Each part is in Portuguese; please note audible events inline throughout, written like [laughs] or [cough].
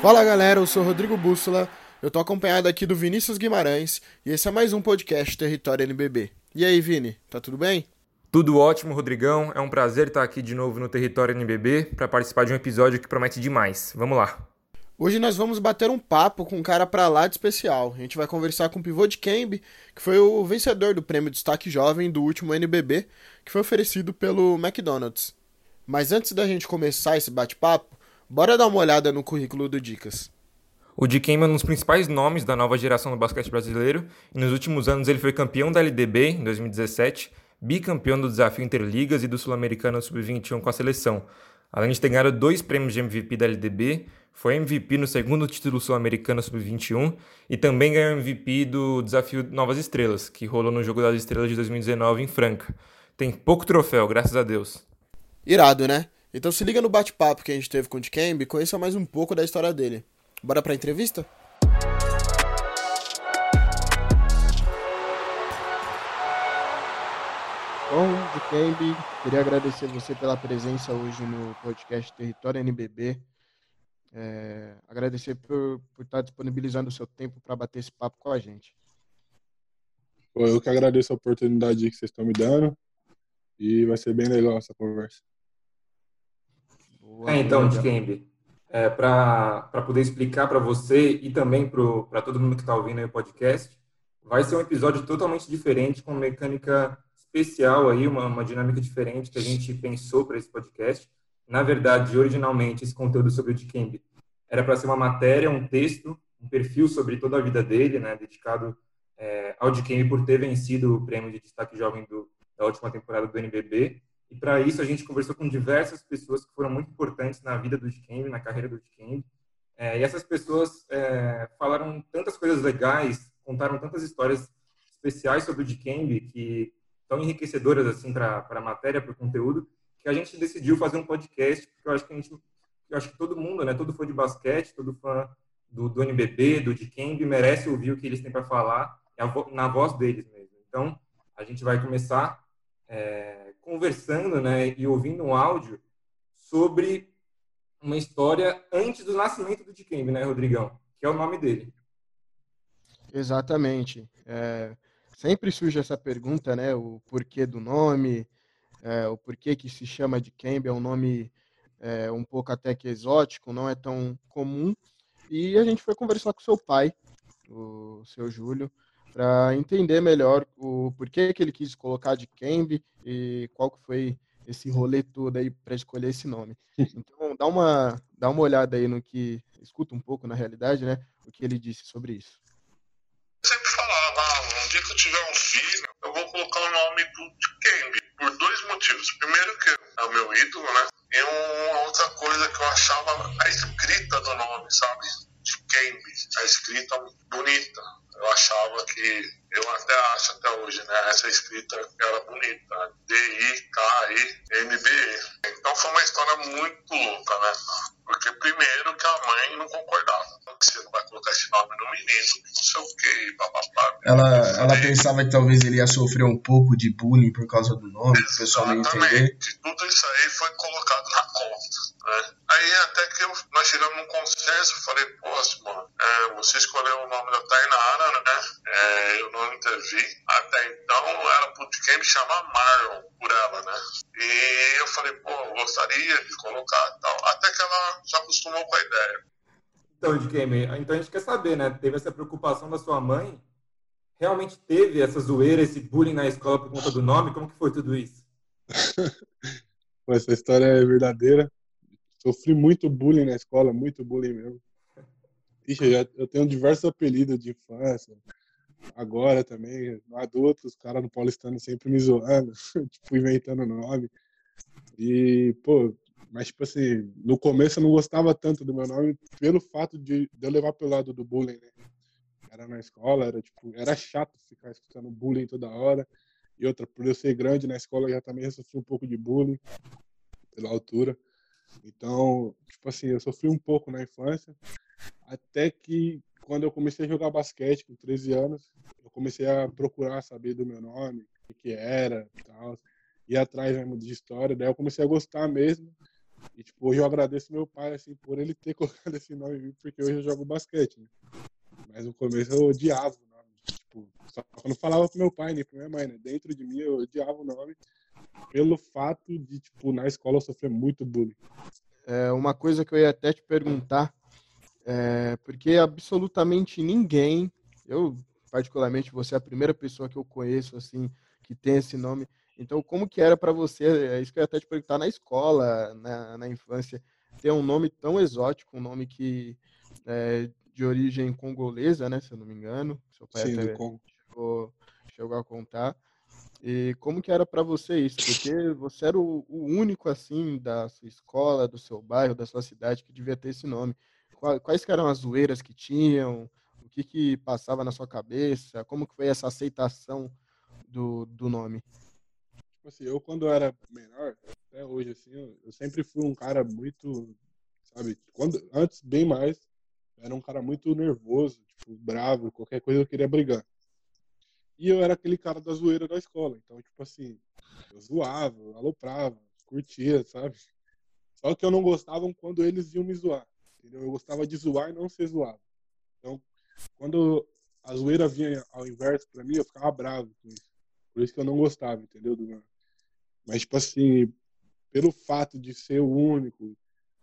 Fala galera, eu sou Rodrigo Bússola, eu tô acompanhado aqui do Vinícius Guimarães e esse é mais um podcast Território NBB. E aí, Vini, tá tudo bem? Tudo ótimo, Rodrigão. É um prazer estar aqui de novo no Território NBB para participar de um episódio que promete demais. Vamos lá. Hoje nós vamos bater um papo com um cara pra lá de especial. A gente vai conversar com o pivô de Kembe, que foi o vencedor do prêmio Destaque Jovem do último NBB, que foi oferecido pelo McDonald's. Mas antes da gente começar esse bate-papo, Bora dar uma olhada no currículo do Dicas. O Dikembe é um dos principais nomes da nova geração do basquete brasileiro e nos últimos anos ele foi campeão da LDB em 2017, bicampeão do Desafio Interligas e do Sul-Americano Sub-21 com a seleção. Além de ter ganhado dois prêmios de MVP da LDB, foi MVP no segundo título sul-americano sub-21 e também ganhou MVP do Desafio Novas Estrelas, que rolou no Jogo das Estrelas de 2019 em Franca. Tem pouco troféu, graças a Deus. Irado, né? Então se liga no bate-papo que a gente teve com o Dikembe e conheça mais um pouco da história dele. Bora pra entrevista? Bom, Dikembe, queria agradecer você pela presença hoje no podcast Território NBB. É, agradecer por, por estar disponibilizando o seu tempo para bater esse papo com a gente. Eu que agradeço a oportunidade que vocês estão me dando e vai ser bem legal essa conversa. É, então, Dikembe, é, para poder explicar para você e também para todo mundo que está ouvindo o podcast, vai ser um episódio totalmente diferente, com mecânica especial aí, uma, uma dinâmica diferente que a gente pensou para esse podcast. Na verdade, originalmente, esse conteúdo sobre o Dikembe era para ser uma matéria, um texto, um perfil sobre toda a vida dele, né, dedicado é, ao Dikembe por ter vencido o prêmio de destaque jovem do, da última temporada do NBB. E para isso a gente conversou com diversas pessoas que foram muito importantes na vida do Dikembe, na carreira do Dikembe. É, e essas pessoas é, falaram tantas coisas legais, contaram tantas histórias especiais sobre o Dikembe que tão enriquecedoras assim para a matéria, para o conteúdo, que a gente decidiu fazer um podcast, porque eu acho que a gente, eu acho que todo mundo, né, todo fã de basquete, todo fã do, do NBB, do Dikembe, merece ouvir o que eles têm para falar na voz deles mesmo. Então, a gente vai começar é, conversando né, e ouvindo um áudio sobre uma história antes do nascimento do Dikembe, né, Rodrigão? Que é o nome dele. Exatamente. É, sempre surge essa pergunta, né? O porquê do nome, é, o porquê que se chama Dikembe, é um nome é, um pouco até que exótico, não é tão comum. E a gente foi conversar com seu pai, o seu Júlio, para entender melhor o porquê que ele quis colocar de Kembe e qual que foi esse rolê todo aí para escolher esse nome. [laughs] Então, dá uma, dá uma olhada aí no que, escuta um pouco na realidade, né, o que ele disse sobre isso. Eu sempre falava, ah, um dia que eu tiver um filho, eu vou colocar o nome do Kembe, por dois motivos. Primeiro que é o meu ídolo, né, e uma outra coisa que eu achava a escrita do nome, sabe? Kembe, a escrita bonita eu achava que, eu até acho até hoje, né, essa escrita era bonita, D-I-K-I-M-B-E. Então foi uma história muito louca, né? Porque primeiro que a mãe não concordava. Que você não vai colocar esse nome no menino, não sei o que, papapá. Ela, ela pensava que talvez ele ia sofrer um pouco de bullying por causa do nome, o pessoal não entender. Tudo isso aí foi colocado na conta. Né? Aí até que eu, nós chegamos num consenso, falei, poxa, é, você escolheu o nome da Tainara, né? É, eu não intervi. Até então era pro me chamar Marlon por ela, né? E eu falei, pô, eu gostaria de colocar tal. Até que ela se acostumou com a ideia. Então, de então a gente quer saber, né? Teve essa preocupação da sua mãe? Realmente teve essa zoeira, esse bullying na escola por conta do nome? Como que foi tudo isso? [laughs] essa história é verdadeira. Sofri muito bullying na escola, muito bullying mesmo. Ixi, eu, já, eu tenho diversos apelidos de infância. Agora também, adulto, os caras no Paulistano sempre me zoando, [laughs] tipo, inventando nome. E, pô, mas, tipo assim, no começo eu não gostava tanto do meu nome pelo fato de, de eu levar pelo lado do bullying, né? Era na escola, era, tipo, era chato ficar escutando bullying toda hora. E outra, por eu ser grande na escola, eu já também sofri um pouco de bullying pela altura. Então, tipo assim, eu sofri um pouco na infância, até que quando eu comecei a jogar basquete com 13 anos, eu comecei a procurar saber do meu nome, o que era e tal, ir atrás mesmo de história, daí eu comecei a gostar mesmo E, tipo, hoje eu agradeço meu pai, assim, por ele ter [laughs] colocado esse nome porque hoje eu jogo basquete, né? Mas no começo eu odiava o nome. Tipo, só não falava pro meu pai nem pra minha mãe, né? Dentro de mim eu odiava o nome pelo fato de, tipo, na escola eu sofrer muito bullying. É uma coisa que eu ia até te perguntar, é, porque absolutamente ninguém, eu particularmente, você é a primeira pessoa que eu conheço, assim, que tem esse nome. Então, como que era para você, é isso que eu ia até te perguntar, na escola, na, na infância, ter um nome tão exótico, um nome que é, de origem congolesa, né, se eu não me engano, seu pai Sim, até chegou, chegou a contar. E como que era para você isso? Porque você era o, o único, assim, da sua escola, do seu bairro, da sua cidade, que devia ter esse nome. Qua- Quais que eram as zoeiras que tinham? O que que passava na sua cabeça? Como que foi essa aceitação do, do nome? Tipo assim, eu quando era menor, até hoje, assim, eu, eu sempre fui um cara muito, sabe, quando, antes, bem mais, era um cara muito nervoso, tipo, bravo, qualquer coisa eu queria brigar. E eu era aquele cara da zoeira da escola, então, tipo assim, eu zoava, aloprava, curtia, sabe? Só que eu não gostava quando eles iam me zoar, entendeu? Eu gostava de zoar e não ser zoado. Então, quando a zoeira vinha ao inverso pra mim, eu ficava bravo com isso. Por isso que eu não gostava, entendeu? Mas, tipo assim, pelo fato de ser o único,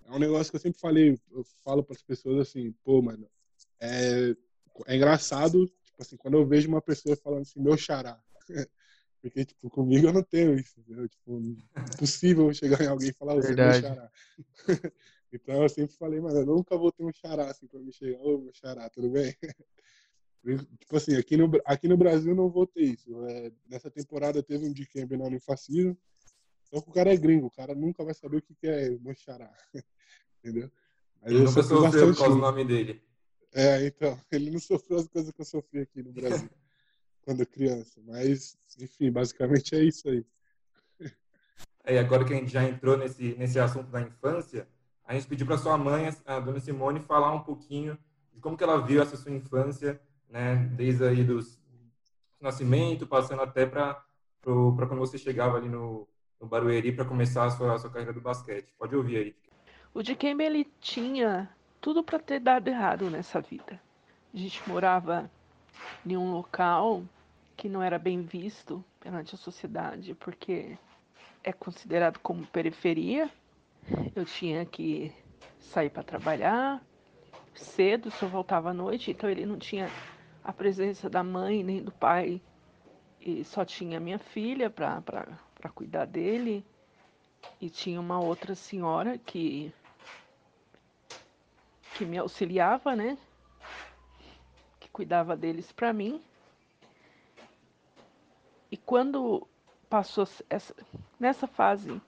é um negócio que eu sempre falei, eu falo para as pessoas assim, pô, mano, é, é engraçado, tipo assim, quando eu vejo uma pessoa falando assim, meu xará. [laughs] Porque, tipo, comigo eu não tenho isso, entendeu? Tipo, impossível chegar em alguém e falar, você é meu xará. [laughs] então eu sempre falei, mano, eu nunca vou ter um xará assim pra me chegar, ô, meu xará, tudo bem? [laughs] Tipo assim, aqui no, aqui no Brasil não vou ter isso. É, nessa temporada teve um de Campbell na Unifacisa. Só que o cara é gringo, o cara nunca vai saber o que que é meu xará. [laughs] Entendeu? Mas Ele eu nunca sofreu por causa do nome dele. É, então, [laughs] ele não sofreu as coisas que eu sofri aqui no Brasil quando criança. Mas, enfim, basicamente é isso aí. É, agora que a gente já entrou nesse, nesse assunto da infância, a gente pediu para sua mãe, a dona Simone, falar um pouquinho de como que ela viu essa sua infância, né, desde aí do nascimento, passando até para quando você chegava ali no, no Barueri para começar a sua, a sua carreira do basquete. Pode ouvir aí. O Dikembe ele tinha tudo para ter dado errado nessa vida. A gente morava em um local que não era bem visto perante a sociedade, porque é considerado como periferia. Eu tinha que sair para trabalhar cedo, só voltava à noite, então ele não tinha a presença da mãe nem do pai, e só tinha minha filha para cuidar dele. E tinha uma outra senhora que que me auxiliava, né? Que cuidava deles para mim. E quando passou essa, nessa fase,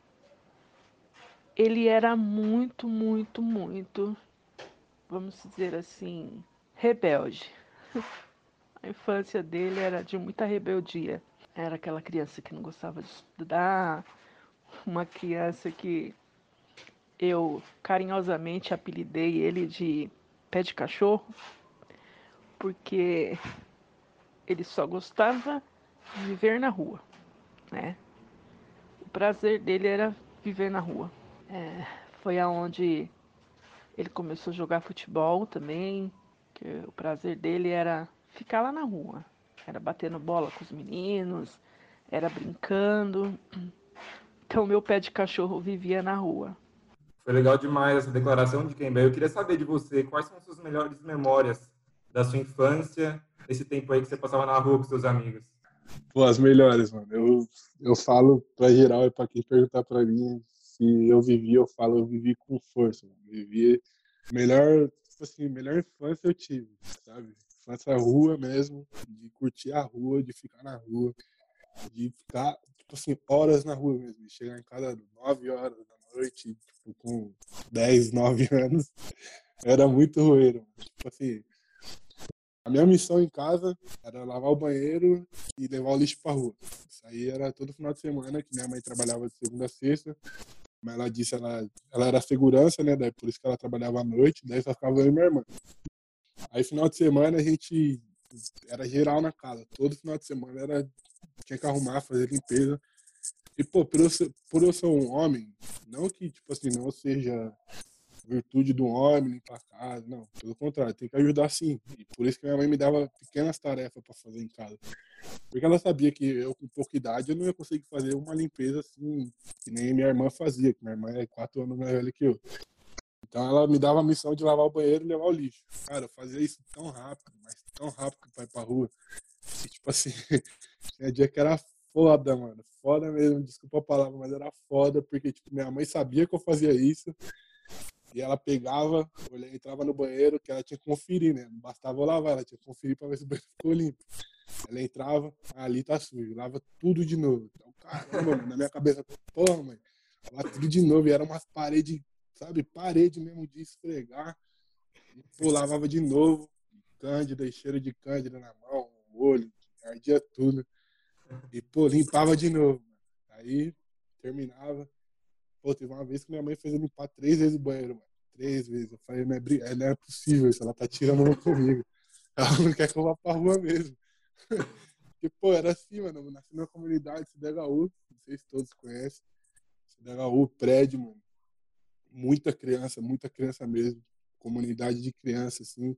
ele era muito, muito, muito, vamos dizer assim, rebelde. [laughs] A infância dele era de muita rebeldia. Era aquela criança que não gostava de estudar, uma criança que eu carinhosamente apelidei ele de pé de cachorro, porque ele só gostava de viver na rua, né? O prazer dele era viver na rua. É, foi aonde ele começou a jogar futebol também, que o prazer dele era ficar lá na rua, era batendo bola com os meninos, era brincando. Então meu pé de cachorro vivia na rua. Foi legal demais essa declaração de Kemba. Eu queria saber de você, quais são as suas melhores memórias da sua infância, desse tempo aí que você passava na rua com seus amigos? Pô, as melhores, mano. Eu, eu falo pra geral e pra quem perguntar pra mim se eu vivi, eu falo, eu vivi com força. Mano. Vivi melhor, tipo assim, melhor infância eu tive, sabe? Infância rua mesmo, de curtir a rua, de ficar na rua, de ficar, tipo assim, horas na rua mesmo, de chegar em casa 9 horas da noite, tipo, com 10, 9 [laughs] anos. Era muito roeiro. Tipo assim, a minha missão em casa era lavar o banheiro e levar o lixo pra rua. Isso aí era todo final de semana, que minha mãe trabalhava de segunda a sexta. Mas ela disse, ela, ela era segurança, né? Daí por isso que ela trabalhava à noite, daí só ficava eu e minha irmã. Aí final de semana a gente era geral na casa. Todo final de semana era tinha que arrumar, fazer limpeza. E, pô, por eu, ser, por eu ser um homem, não que, tipo assim, não seja virtude do homem, limpar a casa, não. Pelo contrário, tem que ajudar sim. E por isso que minha mãe me dava pequenas tarefas para fazer em casa. Porque ela sabia que eu, com pouca idade, eu não ia conseguir fazer uma limpeza assim, que nem minha irmã fazia, que minha irmã é quatro anos mais velha que eu. Então ela me dava a missão de lavar o banheiro e levar o lixo. Cara, eu fazia isso tão rápido, mas tão rápido para ir pra rua. E, tipo assim, [laughs] tinha dia que era foda, mano. Foda mesmo, desculpa a palavra, mas era foda, porque tipo, minha mãe sabia que eu fazia isso. E ela pegava, entrava no banheiro, que ela tinha que conferir, né? Não bastava lavar, ela tinha que conferir para ver se o banheiro [laughs] ficou limpo. Ela entrava, ali tá sujo, lava tudo de novo. Então, caramba, mano, na minha cabeça, porra, mãe, lava tudo de novo. E era umas paredes, sabe, parede mesmo de esfregar. E, pô, lavava de novo, cândida, cheiro de cândida na mão, no olho, ardia tudo. E, pô, limpava de novo. Aí, terminava. Pô, teve uma vez que minha mãe fez eu limpar três vezes o banheiro, mano. Três vezes. Eu falei, não é, não é possível isso, ela tá tirando comigo. Ela não quer que eu vá pra rua mesmo. [laughs] Porque, pô, era assim, mano. Eu nasci numa comunidade, CDHU, não sei se todos conhecem. CDHU, prédio, mano. Muita criança, muita criança mesmo. Comunidade de criança, assim.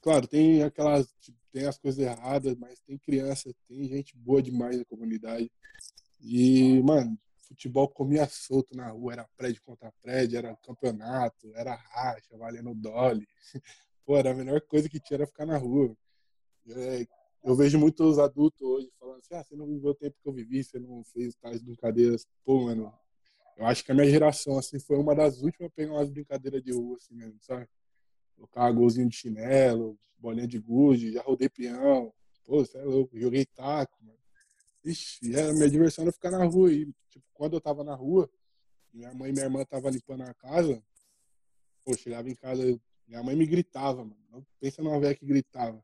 Claro, tem aquelas. Tipo, tem as coisas erradas, mas tem criança, tem gente boa demais na comunidade. E, mano, futebol comia solto na rua, era prédio contra prédio, era campeonato, era racha, valendo dole. [laughs] Pô, era a melhor coisa que tinha era ficar na rua. É, eu vejo muitos adultos hoje falando assim, ah, você não viveu o tempo que eu vivi, você não fez tais brincadeiras. Pô, mano, eu acho que a minha geração, assim, foi uma das últimas a pegar umas brincadeiras de rua, assim mesmo, sabe? Colocar golzinho de chinelo, bolinha de gude, já rodei peão. Pô, você é louco, joguei taco, mano. Ixi, a minha diversão era ficar na rua. E, tipo, quando eu tava na rua, minha mãe e minha irmã tava limpando a casa, pô, chegava em casa, minha mãe me gritava, mano. Pensa numa velha que gritava.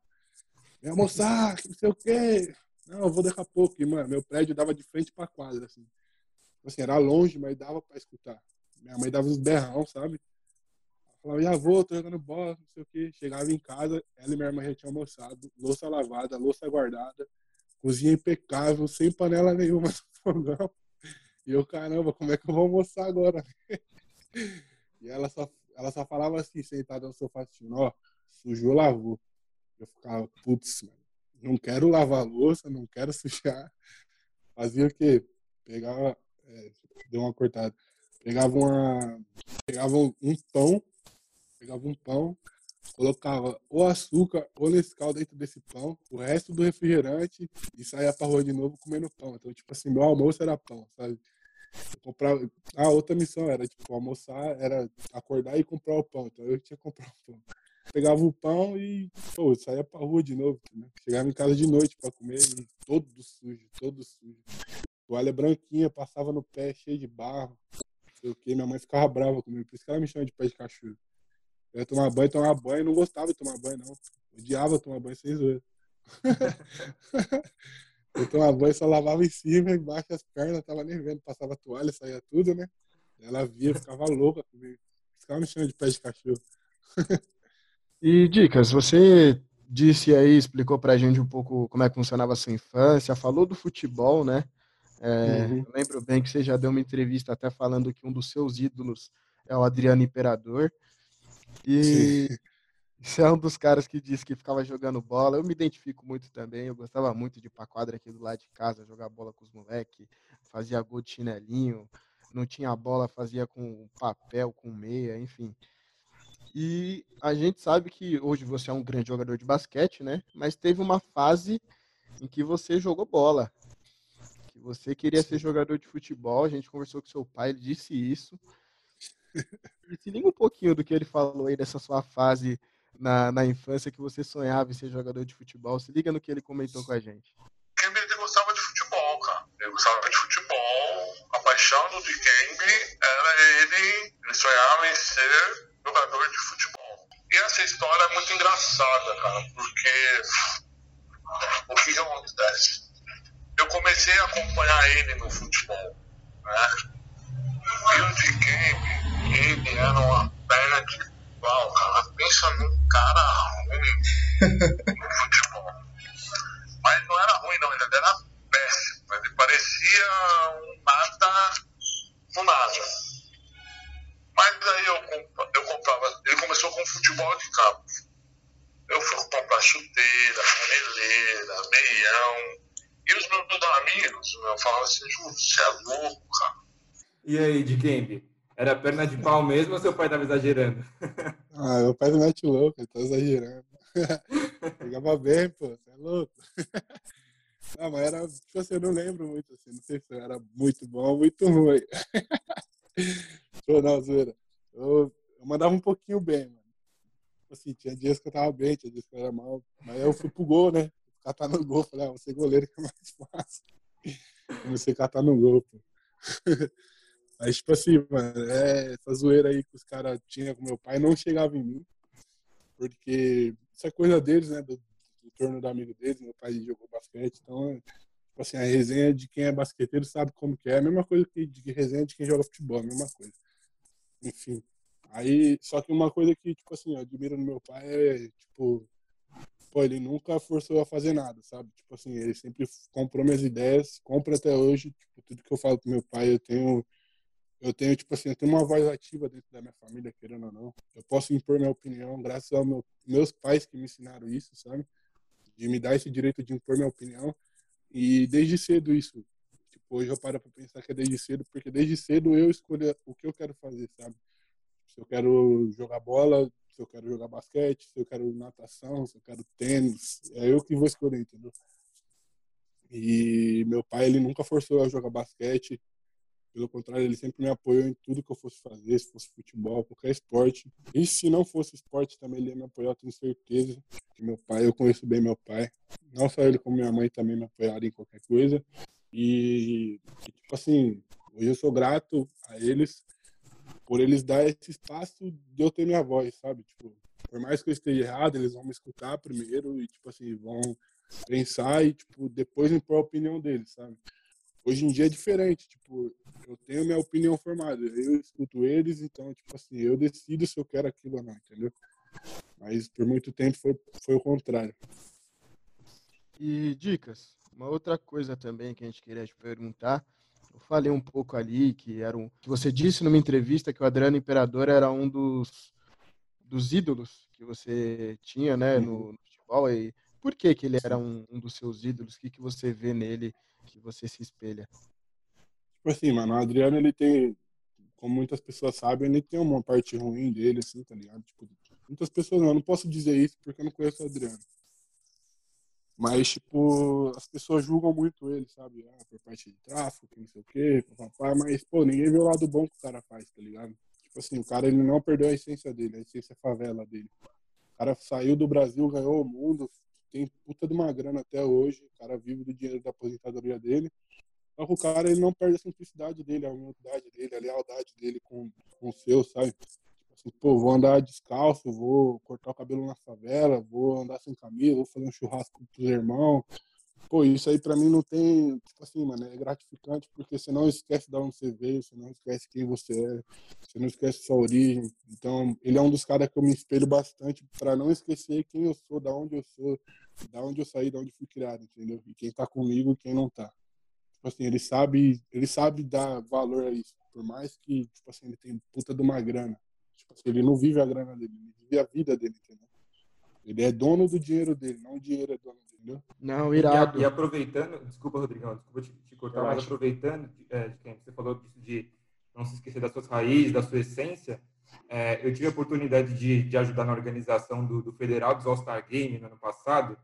Vem almoçar, não sei o quê. Não, eu vou daqui a pouco. E, mano, meu prédio dava de frente pra quadra, assim. Tipo assim, era longe, mas dava pra escutar. Minha mãe dava uns berrão, sabe? Falava, já vou, tô jogando bola, não sei o quê. Chegava em casa, ela e minha irmã já tinham almoçado, louça lavada, louça guardada, cozinha impecável, sem panela nenhuma no [laughs] fogão. E eu, caramba, como é que eu vou almoçar agora? [laughs] e ela só, ela só falava assim, sentada no sofá, assim, ó, sujou, lavou. Eu ficava, putz, mano, não quero lavar louça, não quero sujar. Fazia o quê? Pegava, é, deu uma cortada. Pegava uma, pegava um pão, pegava um pão, colocava o açúcar ou Nescau dentro desse pão, o resto do refrigerante e saía pra rua de novo comendo pão. Então, tipo assim, meu almoço era pão, sabe? Eu comprava... A outra missão era, tipo, almoçar, era acordar e comprar o pão. Então, eu tinha que comprar o pão pegava o pão e pô, saía pra rua de novo. Né? Chegava em casa de noite para comer e todo sujo, todo sujo. Toalha branquinha, passava no pé cheio de barro. Não sei o que, minha mãe ficava brava comigo, por isso que ela me chama de pé de cachorro. Eu ia tomar banho, tomar banho, não gostava de tomar banho, não. Odiava tomar banho sem zoeira. [laughs] eu tomava banho, só lavava em cima, embaixo as pernas, tava nem vendo, passava toalha, saía tudo, né? Ela via, ficava louca comigo. Ficava me chamando de pé de cachorro. [laughs] E dicas, você disse aí, explicou pra gente um pouco como é que funcionava a sua infância, falou do futebol, né? É, uhum. Eu lembro bem que você já deu uma entrevista até falando que um dos seus ídolos é o Adriano Imperador. E você é um dos caras que disse que ficava jogando bola. Eu me identifico muito também. Eu gostava muito de ir pra quadra aqui do lado de casa, jogar bola com os moleques, fazia gol de chinelinho. Não tinha bola, fazia com papel, com meia, enfim. E a gente sabe que hoje você é um grande jogador de basquete, né? Mas teve uma fase em que você jogou bola. Que você queria ser jogador de futebol. A gente conversou com seu pai, ele disse isso. E se liga um pouquinho do que ele falou aí dessa sua fase na, na infância que você sonhava em ser jogador de futebol. Se liga no que ele comentou com a gente. Kembe gostava de futebol, cara. Ele gostava de futebol. A paixão do Kembe era ele. Ele sonhava em ser jogador de futebol. E essa história é muito engraçada, cara, porque o que, acontece? Eu comecei a acompanhar ele no futebol, né? E o de ele era uma perna de pau, cara. Pensa num cara ruim no futebol. Mas não era ruim, não, ele era péssimo. Ele parecia um nada, do nada. Mas aí eu, eu comprava, ele começou com futebol de campo. Eu fui comprar chuteira, caneleira, meião. E os meus amigos, eu falava assim, Júlio, você é louco, cara. E aí, de quem? Era perna de pau mesmo ou seu pai tava exagerando? Ah, meu pai não mete louco, ele tá exagerando. [laughs] Pegava bem, pô, você é louco. [laughs] Não, mas era, tipo assim, eu não lembro muito, assim, não sei se era muito bom ou muito ruim. [laughs] não, zoeira. Eu, eu mandava um pouquinho bem, mano. Tipo assim, tinha dias que eu tava bem, tinha dias que eu era mal. Mas eu fui pro gol, né? Catar no gol, falei, ah, você goleiro que é mais fácil. Comecei a catar no gol, pô. Mas, tipo assim, mano, é, essa zoeira aí que os caras tinham com meu pai não chegava em mim, porque isso é coisa deles, né? Do, do torno do amigo deles, meu pai jogou basquete, então, tipo assim, a resenha de quem é basqueteiro sabe como que é, a mesma coisa que de resenha de quem joga futebol, a mesma coisa. Enfim. Aí, só que uma coisa que, tipo assim, eu admiro no meu pai é, tipo, pô, ele nunca forçou a fazer nada, sabe? Tipo assim, ele sempre comprou minhas ideias, compra até hoje, tipo, tudo que eu falo pro meu pai, eu tenho eu tenho, tipo assim, eu tenho uma voz ativa dentro da minha família, querendo ou não. Eu posso impor minha opinião, graças aos meu, meus pais que me ensinaram isso, sabe? De me dar esse direito de impor minha opinião. E desde cedo isso. Tipo, hoje eu paro pra pensar que é desde cedo, porque desde cedo eu escolho o que eu quero fazer, sabe? Se eu quero jogar bola, se eu quero jogar basquete, se eu quero natação, se eu quero tênis, é eu que vou escolher, entendeu? E meu pai, ele nunca forçou a jogar basquete, pelo contrário, ele sempre me apoiou em tudo que eu fosse fazer, se fosse futebol, qualquer esporte. E se não fosse esporte, também ele ia me apoiar, tenho certeza. Que meu pai, eu conheço bem meu pai. Não só ele, como minha mãe também me apoiaram em qualquer coisa. E, tipo assim, hoje eu sou grato a eles por eles dar esse espaço de eu ter minha voz, sabe? Tipo, por mais que eu esteja errado, eles vão me escutar primeiro e, tipo assim, vão pensar e, tipo, depois impor a opinião deles, sabe? Hoje em dia é diferente, tipo, eu tenho minha opinião formada, eu escuto eles, então, tipo assim, eu decido se eu quero aquilo ou não, entendeu? Mas por muito tempo foi, foi o contrário. E dicas, uma outra coisa também que a gente queria te perguntar, eu falei um pouco ali que era um, que você disse numa entrevista que o Adriano Imperador era um dos, dos ídolos que você tinha, né, no, uhum. no futebol e por que que ele era um, um dos seus ídolos? O que que você vê nele que você se espelha? Tipo assim, mano, o Adriano, ele tem, como muitas pessoas sabem, ele tem uma parte ruim dele, assim, tá ligado? Tipo, muitas pessoas não, eu não posso dizer isso porque eu não conheço o Adriano. Mas, tipo, as pessoas julgam muito ele, sabe? Ah, por parte de tráfico, que não sei o quê, papai, mas, pô, ninguém vê o lado bom que o cara faz, tá ligado? Tipo assim, o cara, ele não perdeu a essência dele, a essência favela dele. O cara saiu do Brasil, ganhou o mundo, tem puta de uma grana até hoje, o cara vive do dinheiro da aposentadoria dele. Só que o cara ele não perde a simplicidade dele, a humildade dele, a lealdade dele com, com o seu, sabe? Tipo assim, pô, vou andar descalço, vou cortar o cabelo na favela, vou andar sem camisa, vou fazer um churrasco com os irmãos. Pô, isso aí pra mim não tem, tipo assim, mano, é gratificante porque você não esquece de onde você veio, você não esquece quem você é, você não esquece sua origem. Então, ele é um dos caras que eu me espelho bastante para não esquecer quem eu sou, da onde eu sou, da onde eu saí, da onde fui criado, entendeu? E quem tá comigo e quem não tá. Tipo assim, ele sabe, ele sabe dar valor a isso, por mais que, tipo assim, ele tem puta de uma grana. Tipo assim, ele não vive a grana dele, ele vive a vida dele, entendeu? Ele é dono do dinheiro dele, não o dinheiro é dono dele? Não, irado. E, e aproveitando, desculpa, Rodrigão, desculpa te, te cortar, mas aproveitando é, de quem você falou disso de não se esquecer das suas raízes, da sua essência, é, eu tive a oportunidade de, de ajudar na organização do, do Federal dos All-Star Game no ano passado,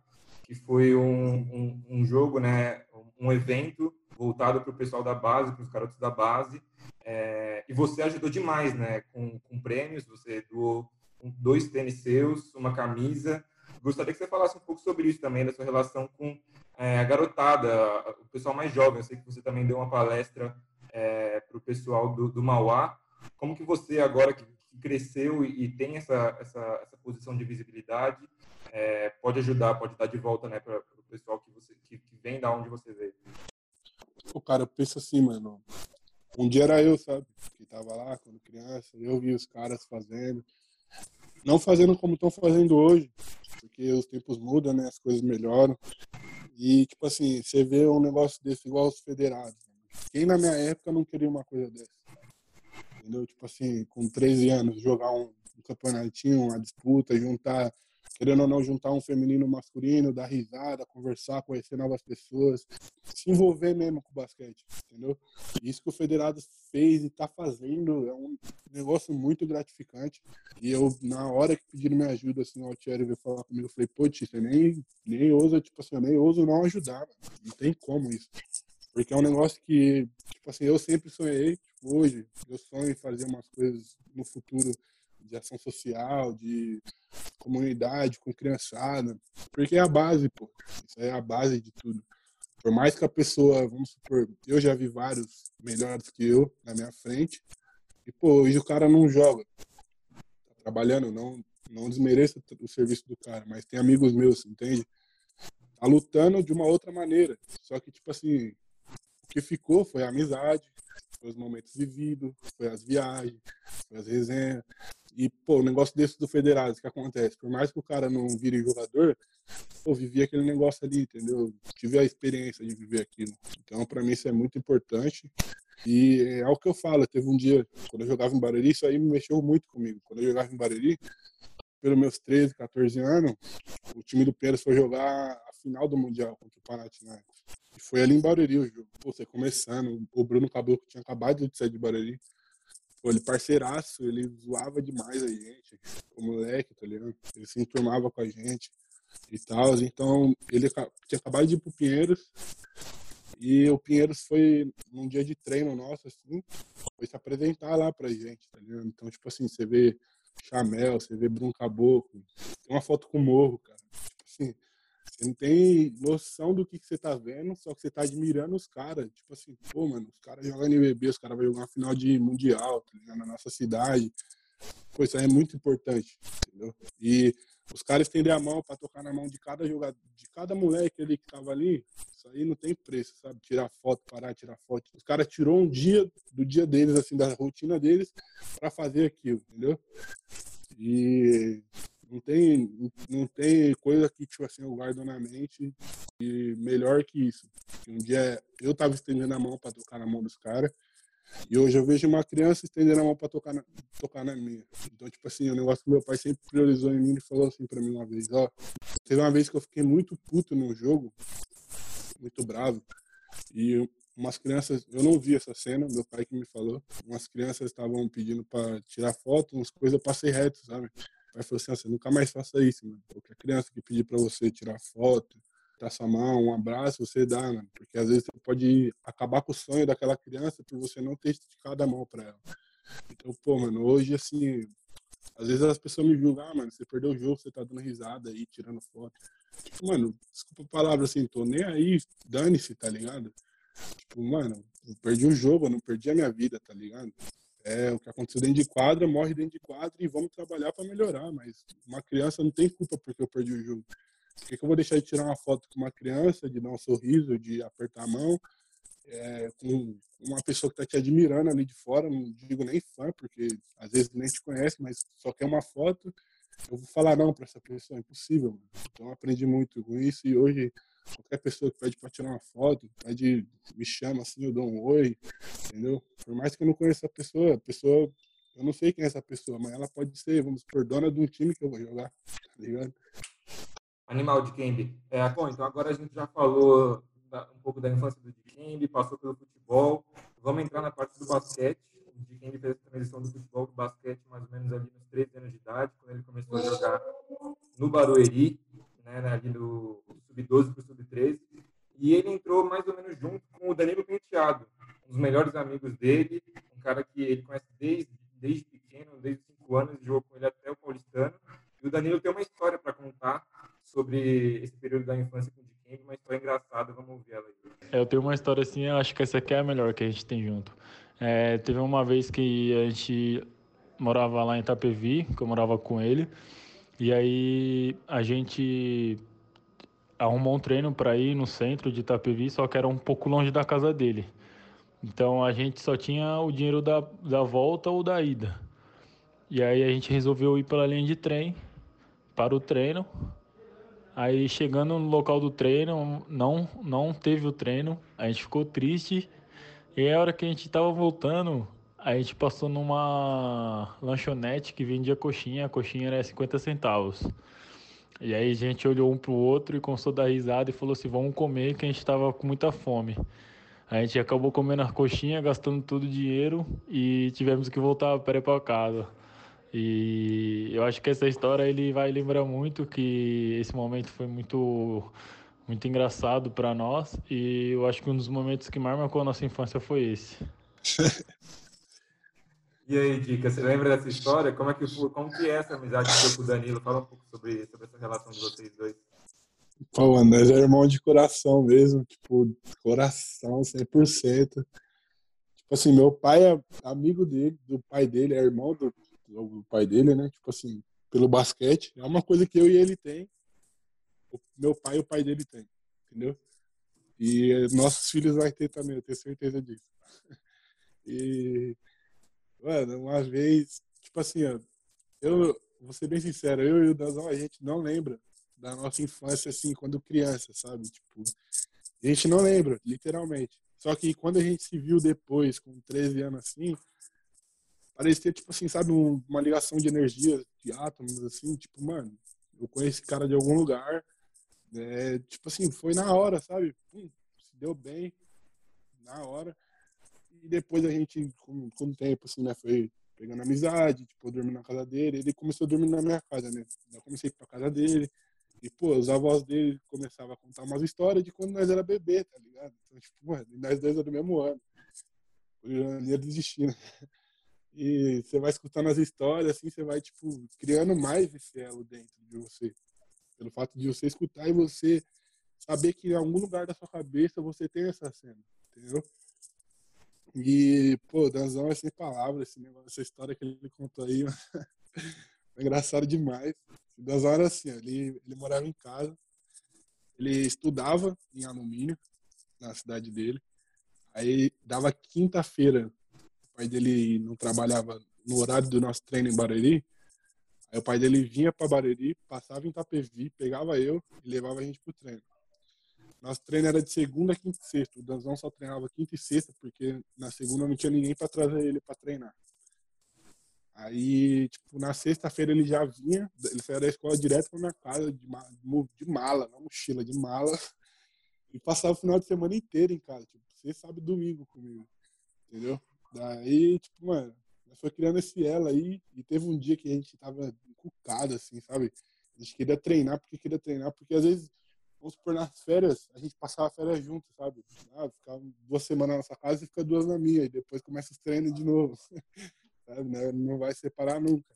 que foi um, um, um jogo, né, um evento voltado para o pessoal da base, para os garotos da base, é, e você ajudou demais, né, com, com prêmios, você doou dois tênis seus, uma camisa, Gostaria que você falasse um pouco sobre isso também, da sua relação com é, a garotada, o pessoal mais jovem. Eu sei que você também deu uma palestra é, para o pessoal do, do, Mauá. Como que você, agora que, cresceu e, tem essa, essa, essa, posição de visibilidade, é, pode ajudar, pode dar de volta né, para o pessoal que, você, que, que vem da onde você veio? O cara, eu penso assim, mano. Um dia era eu, sabe? Que tava lá quando criança, eu vi os caras fazendo. Não fazendo como estão fazendo hoje, porque os tempos mudam, né? As coisas melhoram. E, tipo assim, você vê um negócio desse igual os federados. Quem na minha época não queria uma coisa dessa? Entendeu? Tipo assim, com 13 anos, jogar um, um campeonatinho, uma disputa, juntar querendo ou não juntar um feminino masculino, dar risada, conversar, conhecer novas pessoas, se envolver mesmo com o basquete, entendeu? Isso que o Federado fez e está fazendo é um negócio muito gratificante. E eu, na hora que pediram minha ajuda, assim, o Altieri veio falar comigo, eu falei, pô, você nem, nem ousa, tipo assim, eu nem ouso não ajudar, mano. não tem como isso. Porque é um negócio que, tipo assim, eu sempre sonhei, tipo, hoje, eu sonho em fazer umas coisas no futuro de ação social, de comunidade, com criançada, porque é a base, pô. Isso é a base de tudo. Por mais que a pessoa, vamos supor, eu já vi vários melhores que eu na minha frente, e pô, hoje o cara não joga. Tá trabalhando, não, não desmereça o serviço do cara, mas tem amigos meus, entende? Tá lutando de uma outra maneira. Só que, tipo assim, o que ficou foi a amizade, foi os momentos vividos, foi as viagens, foi as resenhas, e, pô, o negócio desse do Federado, que acontece? Por mais que o cara não vire jogador, pô, vivi aquele negócio ali, entendeu? Tive a experiência de viver aquilo. Então, para mim, isso é muito importante. E é o que eu falo. Teve um dia, quando eu jogava em Barueri, isso aí me mexeu muito comigo. Quando eu jogava em Barueri, pelos meus 13, 14 anos, o time do Pérez foi jogar a final do Mundial contra o Panathinaikos. E foi ali em Barueri o jogo. Pô, você começando, o Bruno Caboclo tinha acabado de sair de Barueri. Pô, ele parceiraço, ele zoava demais a gente, o moleque, tá ligado? Ele se enturmava com a gente e tal. Então, ele tinha acabado de ir pro Pinheiros e o Pinheiros foi num dia de treino nosso, assim, foi se apresentar lá pra gente, tá ligado? Então, tipo assim, você vê Chamel, você vê Bruno Caboclo, tem uma foto com o Morro, cara. Tipo assim, você não tem noção do que, que você tá vendo, só que você tá admirando os caras. Tipo assim, pô, mano, os caras jogam NBB, os caras vão jogar uma final de Mundial, tá ligado? Na nossa cidade. Pô, isso aí é muito importante, entendeu? E os caras estender a mão para tocar na mão de cada jogador, de cada moleque ali que tava ali, isso aí não tem preço, sabe? Tirar foto, parar, tirar foto. Os caras tirou um dia do dia deles, assim, da rotina deles, para fazer aquilo, entendeu? E não tem, não tem coisa que, tipo assim, eu guardo na mente e melhor que isso. Um dia eu tava estendendo a mão para tocar na mão dos caras e hoje eu vejo uma criança estendendo a mão para tocar na, tocar na minha. Então, tipo assim, o negócio que meu pai sempre priorizou em mim e falou assim para mim uma vez, ó, teve uma vez que eu fiquei muito puto no jogo, muito bravo, e umas crianças, eu não vi essa cena, meu pai que me falou, umas crianças estavam pedindo para tirar foto, umas coisas eu passei reto, sabe? Pai falou assim, ah, você nunca mais faça isso, mano. Qualquer criança que pedir para você tirar foto, dar sua mão, um abraço, você dá, mano. Porque às vezes você pode acabar com o sonho daquela criança por você não ter esticado a mão para ela. Então, pô, mano, hoje, assim, às vezes as pessoas me julgam, ah, mano, você perdeu o jogo, você tá dando risada aí, tirando foto. Tipo, mano, desculpa a palavra assim, tô nem aí, dane-se, tá ligado? Tipo, mano, eu perdi o jogo, eu não perdi a minha vida, tá ligado? É, o que aconteceu dentro de quadra, morre dentro de quadra e vamos trabalhar para melhorar. Mas uma criança não tem culpa porque eu perdi o jogo. Por que, que eu vou deixar de tirar uma foto com uma criança, de dar um sorriso, de apertar a mão, é, com uma pessoa que está te admirando ali de fora, não digo nem fã, porque às vezes nem te conhece, mas só quer uma foto, eu vou falar não para essa pessoa, é impossível. Então aprendi muito com isso e hoje qualquer pessoa que pede para tirar uma foto, pede, me chama assim, eu dou um oi, entendeu? Por mais que eu não conheça a pessoa, a pessoa, eu não sei quem é essa pessoa, mas ela pode ser, vamos supor, dona de um time que eu vou jogar, tá ligado? Animal de Kembe. É, bom, então agora a gente já falou da, um pouco da infância do Dikembe, passou pelo futebol. Vamos entrar na parte do basquete. O Dikembe fez a transição do futebol para basquete mais ou menos ali nos 13 anos de idade, quando ele começou a jogar no Barueri né, né, ali do sub-12 para o sub-13. E ele entrou mais ou menos junto com o Danilo Penteado, um dos melhores amigos dele, um cara que ele conhece desde, desde pequeno, desde 5 anos, jogou com ele até o paulistano. E o Danilo tem uma história para contar sobre esse período da infância com o Dikembe, uma história engraçada, vamos ouvir ela aí. É, eu tenho uma história assim, eu acho que essa aqui é a melhor que a gente tem junto. É, teve uma vez que a gente morava lá em Itapevi, que eu morava com ele, e aí a gente arrumou um treino para ir no centro de Itapevi, só que era um pouco longe da casa dele. Então a gente só tinha o dinheiro da, da volta ou da ida. E aí a gente resolveu ir pela linha de trem para o treino. Aí chegando no local do treino, não não teve o treino. A gente ficou triste. E a hora que a gente estava voltando, a gente passou numa lanchonete que vendia coxinha, a coxinha era 50 centavos. E aí a gente olhou um pro outro e começou a dar risada e falou assim, vamos comer que a gente tava com muita fome. A gente acabou comendo a coxinha, gastando todo o dinheiro e tivemos que voltar a pé para casa. E eu acho que essa história ele vai lembrar muito que esse momento foi muito muito engraçado para nós e eu acho que um dos momentos que mais marcou a nossa infância foi esse. [laughs] e aí, Dica, você lembra dessa história? Como é que como que é essa amizade com o Danilo? Fala um pouco sobre, sobre essa relação de vocês dois. Pô, o André é irmão de coração mesmo, tipo, coração 100%. Tipo assim, meu pai é amigo dele, do pai dele, é irmão do, do pai dele, né? Tipo assim, pelo basquete. É uma coisa que eu e ele tem. Meu pai e o pai dele tem, entendeu? E nossos filhos vai ter também, eu tenho certeza disso. [laughs] E, mano, uma vez, tipo assim, ó, eu vou ser bem sincero, eu e o Dazão, a gente não lembra da nossa infância, assim, quando criança, sabe? Tipo, a gente não lembra, literalmente. Só que quando a gente se viu depois, com 13 anos assim, parecia, tipo assim, sabe, uma ligação de energia, de átomos, assim, tipo, mano, eu conheci esse cara de algum lugar, é, tipo assim, foi na hora, sabe? Hum, se deu bem, na hora. E depois a gente, com, com o tempo, assim, né, foi pegando amizade, tipo, eu dormi na casa dele, ele começou a dormir na minha casa, né? Eu comecei a ir pra casa dele, e, pô, os avós dele começavam a contar umas histórias de quando nós era bebê, tá ligado? Então, tipo, mano, nós dois eram do mesmo ano. Por ironia do destino. [laughs] E você vai escutando as histórias, assim, você vai, tipo, criando mais esse elo dentro de você. Pelo fato de você escutar e você saber que em algum lugar da sua cabeça você tem essa cena, entendeu? E, pô, Danzão é sem palavras, esse negócio, essa história que ele contou aí, [laughs] é engraçado demais. Das horas assim, ele, ele morava em casa, ele estudava em alumínio na cidade dele. Aí dava quinta-feira, o pai dele não trabalhava no horário do nosso treino em Barueri. Aí o pai dele vinha para Barueri, passava em Itapevi, pegava eu e levava a gente pro treino. Nosso treino era de segunda, quinta e sexta. O Danzão só treinava quinta e sexta, porque na segunda não tinha ninguém para trazer ele para treinar. Aí, tipo, na sexta-feira ele já vinha, ele saiu da escola direto pra minha casa, de, de mala, não mochila, de mala, e passava o final de semana inteiro em casa, tipo, você sabe domingo comigo, entendeu? Daí, tipo, mano, nós foi criando esse ela aí, e teve um dia que a gente tava encucado, assim, sabe? A gente queria treinar porque queria treinar, porque às vezes, vamos supor, nas férias, a gente passava férias junto, sabe? Ah, ficava duas semanas na nossa casa e fica duas na minha, e depois começa os treinos de novo. [laughs] sabe? Né? Não vai separar nunca.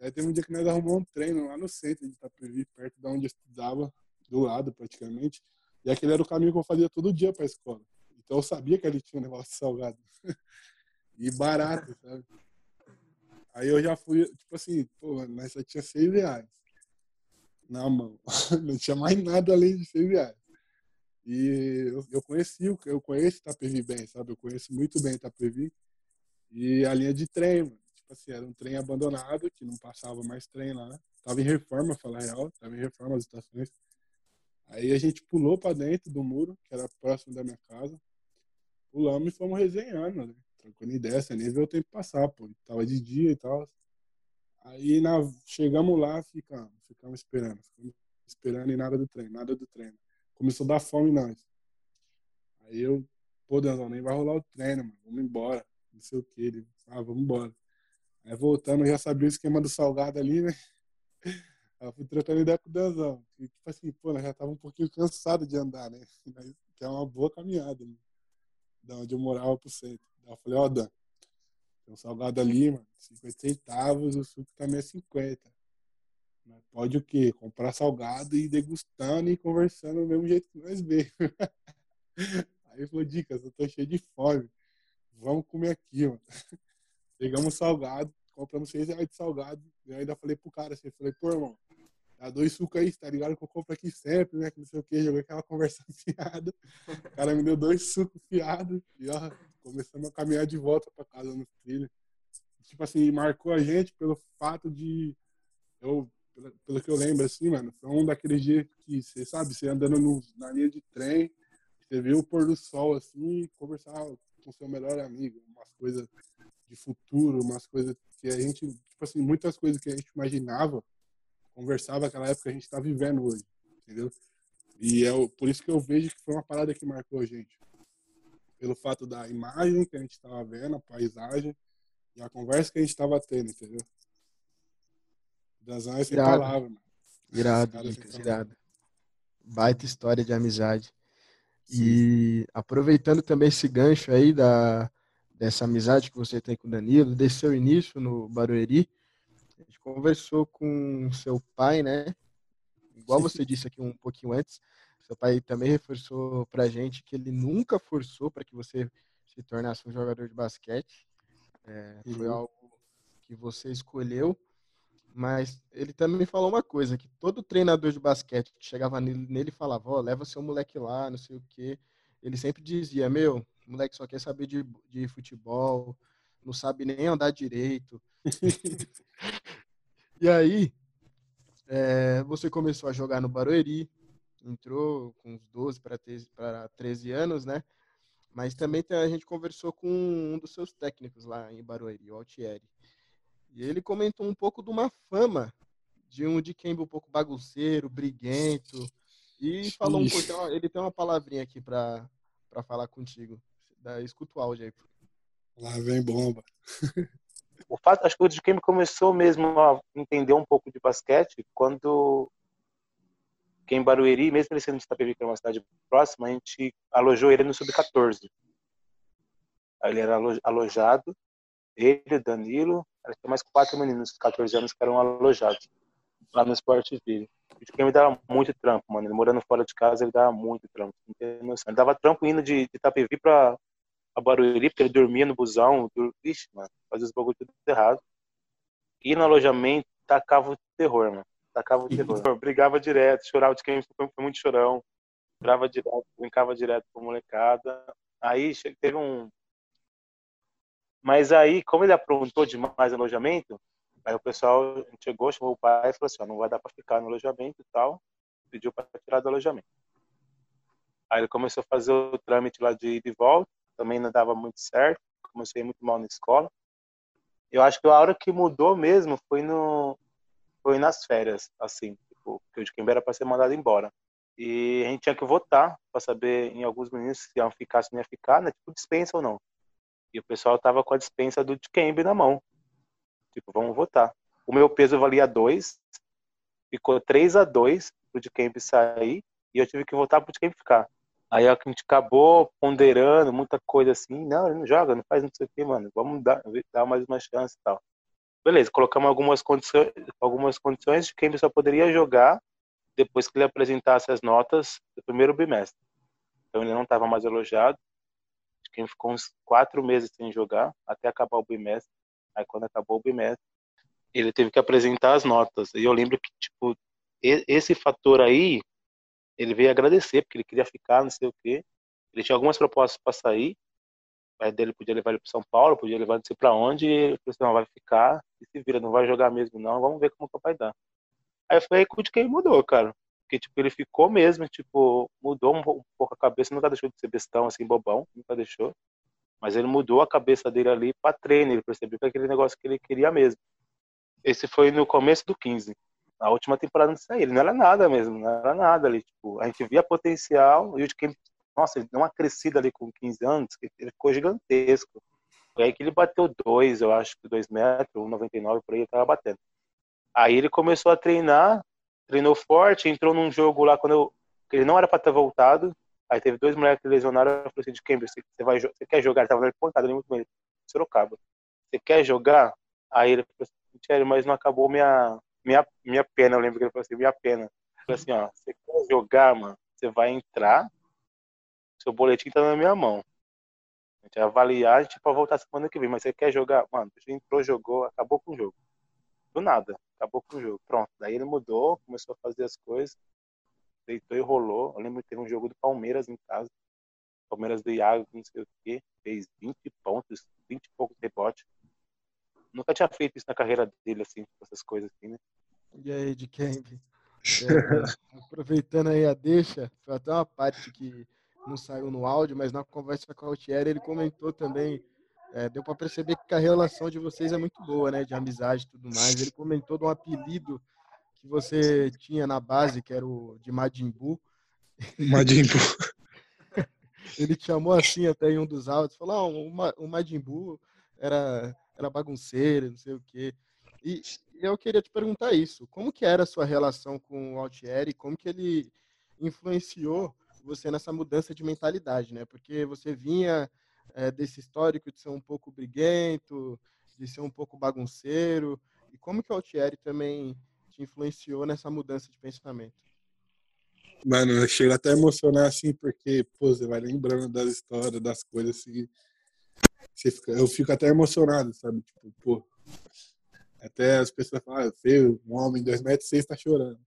Aí teve um dia que nós arrumamos um treino lá no centro de Itapevi, perto de onde eu estudava, do lado praticamente. E aquele era o caminho que eu fazia todo dia para a escola. Então eu sabia que ali tinha um negócio salgado. [laughs] e barato, sabe? Aí eu já fui, tipo assim, pô, nós só tinha seis reais na mão. [laughs] Não tinha mais nada além de seis reais. E eu, eu conheci, eu conheço Itapevi bem, sabe? Eu conheço muito bem Itapevi. E a linha de trem, mano, tipo assim, era um trem abandonado, que não passava mais trem lá. Tava em reforma, falar real, tava em reforma as estações. Aí a gente pulou para dentro do muro, que era próximo da minha casa. Pulamos e fomos resenhando, né? Trocando ideia, sem nem ver o tempo passar, pô. Tava de dia e tal. Aí na, chegamos lá, ficamos, ficamos esperando. Ficamos esperando e nada do trem, nada do treino. Começou a dar fome em nós. Aí eu, pô, Danzão, nem vai rolar o treino, mano. Vamos embora não sei o que. Ele, ah, vamos embora. Aí voltando, já sabia o esquema do salgado ali, né? [laughs] Aí eu fui trocando ideia com o Danzão. E, tipo assim, pô, nós já tava um pouquinho cansado de andar, né? [laughs] Que é uma boa caminhada, né? Da onde eu morava pro centro. Aí eu falei, ó, oh, Dan, tem um salgado ali, mano, 50 centavos, o suco também é 50. Pode o quê? Comprar salgado e degustando e conversando do mesmo jeito que nós vê. [laughs] Aí ele falou, Dicas, eu tô cheio de fome vamos comer aqui, mano. [laughs] Pegamos salgado, compramos seis reais de salgado. E ainda falei pro cara assim, falei, pô, irmão, dá dois sucos aí, tá ligado? Que eu compro aqui sempre, né? Que não sei o que, joguei aquela [laughs] conversa fiada. O cara me deu dois sucos fiados e ó, começamos a caminhar de volta pra casa no trilho. Tipo assim, marcou a gente pelo fato de. Eu, pelo, que eu lembro, assim, mano, foi um daqueles dias que, você sabe, você andando no, na linha de trem, você vê o pôr do sol assim, conversar com seu melhor amigo, umas coisas de futuro, umas coisas que a gente, tipo assim, muitas coisas que a gente imaginava conversava naquela época a gente está vivendo hoje, entendeu? E é por isso que eu vejo que foi uma parada que marcou a gente. Pelo fato da imagem que a gente estava vendo, a paisagem e a conversa que a gente estava tendo, entendeu? Das sem Irado. palavras, mano. Irado, Cara, Lucas, sem irado. Baita história de amizade. E aproveitando também esse gancho aí da, dessa amizade que você tem com o Danilo, desse seu início no Barueri, a gente conversou com seu pai, né? Igual você disse aqui um pouquinho antes, seu pai também reforçou pra gente que ele nunca forçou para que você se tornasse um jogador de basquete. É, foi Uhum. algo que você escolheu. Mas ele também falou uma coisa, que todo treinador de basquete que chegava nele, e falava, ó, leva seu moleque lá, não sei o quê. Ele sempre dizia, meu, o moleque só quer saber de, de futebol, não sabe nem andar direito. [laughs] [laughs] E aí, é, você começou a jogar no Barueri, entrou com uns 12 para 13 anos, né? Mas também a gente conversou com um dos seus técnicos lá em Barueri, o Altieri. E ele comentou um pouco de uma fama de um de Kemba um pouco bagunceiro, briguento. E falou um Ixi. pouco, ele tem uma palavrinha aqui para falar contigo. Da, escuta o áudio aí. Lá vem bomba. [laughs] o fato, acho que o de Kemba começou mesmo a entender um pouco de basquete quando que em Barueri, mesmo ele sendo de Itapevi, que é uma cidade próxima, a gente alojou ele no Sub-14. Aí ele era alo- alojado, ele, Danilo, que mais quatro meninos de 14 anos que eram alojados lá no Sport Ville. O Kemba dava muito trampo, mano. Ele morando fora de casa, ele dava muito trampo. Não tem noção. Ele dava trampo indo de, de Itapevi pra, a Barueri, porque ele dormia no busão, dur... Ixi, mano, fazia os bagulho tudo errado. E no alojamento, tacava o terror, mano. Tacava o terror. [laughs] Brigava direto, chorava de quem foi muito chorão. Brava direto, brincava direto com a molecada. Aí teve um. Mas aí, como ele aprontou demais alojamento, aí o pessoal chegou, chamou o pai e falou assim: ó, não vai dar pra ficar no alojamento e tal. Pediu pra tirar do alojamento. Aí ele começou a fazer o trâmite lá de ida e volta também não dava muito certo, comecei muito mal na escola. Eu acho que a hora que mudou mesmo foi no foi nas férias, assim, tipo, que o de Kimber era para ser mandado embora. E a gente tinha que votar para saber em alguns meninos se iam ficar, se não ia ficar, né, tipo dispensa ou não. E o pessoal tava com a dispensa do Dikembe na mão. Tipo, vamos votar. O meu peso valia 2, ficou 3 a 2 pro Dikembe sair e eu tive que votar pro Dikembe ficar. Aí a gente acabou ponderando muita coisa assim, não, ele não joga, não faz não sei o que, mano, vamos dar, dar mais uma chance e tal. Beleza, colocamos algumas condições, algumas condições de quem só poderia jogar depois que ele apresentasse as notas do primeiro bimestre. Então ele não estava mais elogiado, quem ficou uns quatro meses sem jogar, até acabar o bimestre. Aí quando acabou o bimestre, ele teve que apresentar as notas. E eu lembro que, tipo, esse fator aí, ele veio agradecer, porque ele queria ficar, não sei o quê. Ele tinha algumas propostas para sair. Pai dele podia levar ele para São Paulo, podia levar ele para onde. E ele falou assim: não, vai ficar e se vira, não vai jogar mesmo, não. Vamos ver como que vai dar. Aí foi aí que ele mudou, cara. Porque, tipo, ele ficou mesmo, tipo, mudou um pouco a cabeça, nunca deixou de ser bestão, assim, bobão, nunca deixou. Mas ele mudou a cabeça dele ali para treino, ele percebeu que aquele negócio que ele queria mesmo. Esse foi no começo do 15 a última temporada não ele não era nada mesmo, não era nada ali, tipo, a gente via potencial e o quem, nossa, ele deu uma crescida ali com 15 anos, ele ficou gigantesco. Foi aí que ele bateu dois, eu acho que dois metros, 1,99 por aí ele tava batendo. Aí ele começou a treinar, treinou forte, entrou num jogo lá quando eu, ele não era para ter voltado, aí teve dois moleques que lesionaram, eu falei assim, de quem você, vai, você quer jogar? Ele tava na ali muito ele, Sorocaba. Você quer jogar? Aí ele falou assim, mas não acabou minha minha, minha pena, eu lembro que ele falou assim, minha pena. Ele falou assim, ó, você quer jogar, mano, você vai entrar, seu boletim tá na minha mão. A gente vai avaliar, a gente vai voltar semana que vem, mas você quer jogar? Mano, você entrou, jogou, acabou com o jogo. Do nada, acabou com o jogo. Pronto, daí ele mudou, começou a fazer as coisas, deitou e rolou. Eu lembro que teve um jogo do Palmeiras em casa, Palmeiras do Iago, não sei o quê, fez 20 pontos, 20 e poucos rebotes nunca tinha feito isso na carreira dele, assim, essas coisas assim, né? E aí, de Kemp? [laughs] É, aproveitando aí a deixa, foi até uma parte que não saiu no áudio, mas na conversa com o Altieri ele comentou também, é, deu para perceber que a relação de vocês é muito boa, né, de amizade e tudo mais. Ele comentou de um apelido que você tinha na base, que era o de. Majin Buu. [laughs] Ele te chamou assim até em um dos áudios, falou, ah, o, Ma o Majin Buu era, era bagunceiro, não sei o quê. E eu queria te perguntar isso, como que era a sua relação com o Altieri, como que ele influenciou você nessa mudança de mentalidade, né? Porque você vinha é, desse histórico de ser um pouco briguento, de ser um pouco bagunceiro, e como que o Altieri também te influenciou nessa mudança de pensamento? Mano, eu chego até a emocionar assim, porque, pô, você vai lembrando das histórias, das coisas assim. Fica, eu fico até emocionado, sabe? Tipo, pô. Até as pessoas falam, ah, feio, um homem, dois metros e tá chorando.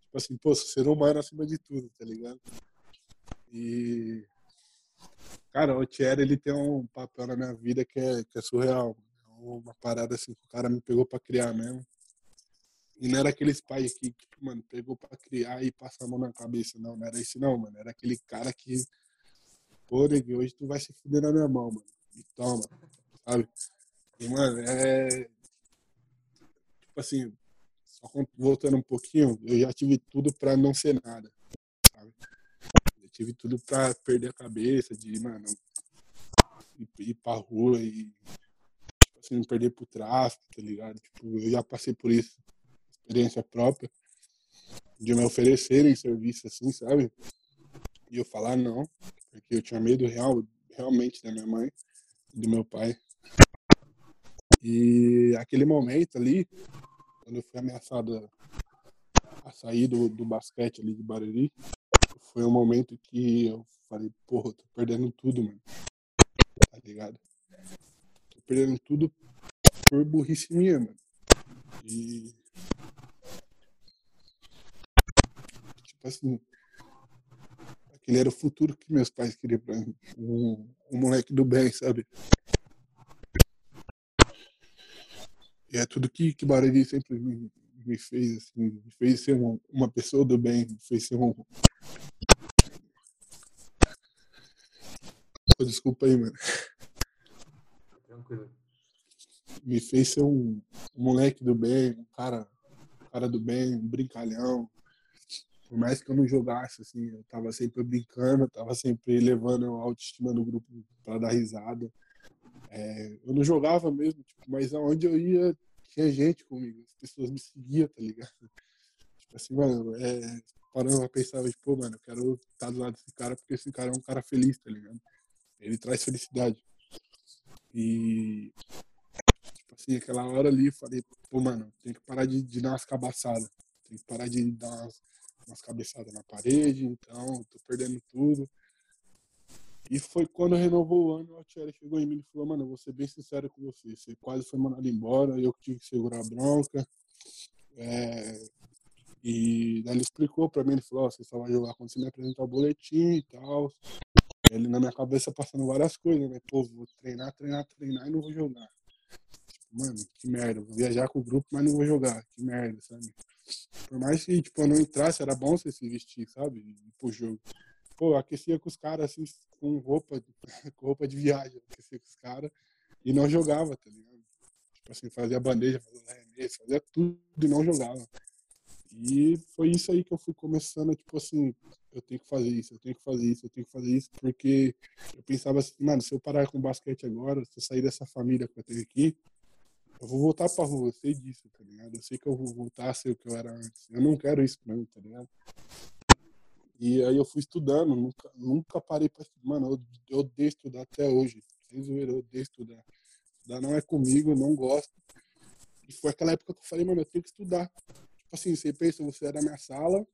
Tipo assim, pô, ser humano acima de tudo, tá ligado? E. Cara, o Thierry, ele tem um papel na minha vida que é, que é surreal. É uma parada assim que o cara me pegou pra criar mesmo. E não era aqueles pais que, tipo, mano, pegou pra criar e passa a mão na cabeça. Não, não era isso não, mano. Era aquele cara que, pô, neguinho, hoje tu vai se fuder na minha mão, mano. E toma, sabe? E, mano, é. Tipo assim, só voltando um pouquinho, eu já tive tudo pra não ser nada, sabe? Tive tudo pra perder a cabeça, de, mano, ir, ir pra rua e, tipo assim, me perder pro tráfico, tá ligado? Tipo, eu já passei por isso experiência própria de me oferecerem serviço assim, sabe? E eu falar não, porque eu tinha medo real, realmente da minha mãe e do meu pai. E aquele momento ali, quando eu fui ameaçado a sair do, do basquete ali de Bariri, foi um momento que eu falei, porra, tô perdendo tudo, mano. Tá ligado? Tô perdendo tudo por burrice minha, mano. E Tipo assim, aquele era o futuro que meus pais queriam pra mim. Um, um moleque do bem, sabe? E é tudo que, que Bariri sempre me, me fez, assim, me fez ser uma, uma pessoa do bem, me fez ser um. Desculpa aí, mano. Tranquilo. Me fez ser um, um moleque do bem, um cara, um cara do bem, um brincalhão, por mais que eu não jogasse, assim, eu tava sempre brincando, eu tava sempre levando a autoestima do grupo para dar risada. É, eu não jogava mesmo, tipo, mas aonde eu ia, tinha gente comigo, as pessoas me seguiam, tá ligado? Tipo assim, mano, é, parando pra pensar, tipo, pô, mano, eu quero estar do lado desse cara porque esse cara é um cara feliz, tá ligado? Ele traz felicidade. E, tipo assim, aquela hora ali, eu falei, pô, mano, tem que parar de, de dar umas cabaçadas, tem que parar de dar umas umas cabeçadas na parede, então tô perdendo tudo. E foi quando renovou o ano, o Altieri chegou em mim e falou, mano, eu vou ser bem sincero com você, você quase foi mandado embora, eu tive que segurar a bronca. É... E daí ele explicou pra mim, ele falou, oh, você só vai jogar quando você me apresentar o boletim e tal. Ele na minha cabeça passando várias coisas, né? Pô, vou treinar, treinar, treinar e não vou jogar. Tipo, mano, que merda, vou viajar com o grupo, mas não vou jogar, que merda, sabe? Por mais que, tipo, eu não entrasse, era bom você se vestir, sabe? Ir pro jogo. Pô, aquecia com os caras, assim, com roupa, [laughs] com roupa de viagem, aquecia com os caras e não jogava, tá ligado? Tipo assim, fazia bandeja, fazia arremesso, fazia tudo e não jogava. E foi isso aí que eu fui começando, tipo assim, eu tenho que fazer isso, eu tenho que fazer isso, eu tenho que fazer isso, porque eu pensava assim, mano, se eu parar com basquete agora, se eu sair dessa família que eu tenho aqui, eu vou voltar pra rua, eu sei disso, tá ligado? Eu sei que eu vou voltar a ser o que eu era antes. Eu não quero isso pra mim, tá ligado? E aí eu fui estudando, nunca, nunca parei pra estudar. Mano, eu, eu odeio estudar até hoje. Sem zoeira, eu odeio estudar. Estudar não é comigo, não gosto. E foi aquela época que eu falei, mano, eu tenho que estudar. Assim, você pensa, você era da minha sala,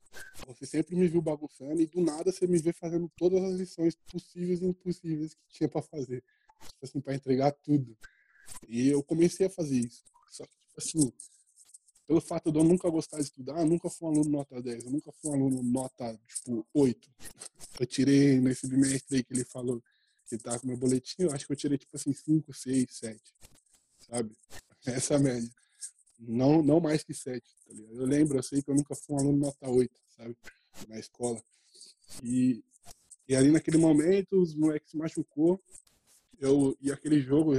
você sempre me viu bagunçando e do nada você me vê fazendo todas as lições possíveis e impossíveis que tinha pra fazer. Tipo assim, pra entregar tudo. E eu comecei a fazer isso. Só que, tipo assim, pelo fato de eu nunca gostar de estudar, eu nunca fui um aluno nota 10, eu nunca fui um aluno nota, tipo, 8. Eu tirei nesse bimestre aí que ele falou que tá com meu boletim, eu acho que eu tirei, tipo assim, 5, 6, 7, sabe? Essa é média. Não, não mais que 7, tá? Eu lembro, sei que eu nunca fui um aluno nota 8, sabe? Na escola. E, e ali naquele momento, os moleques se machucou, eu, e aquele jogo,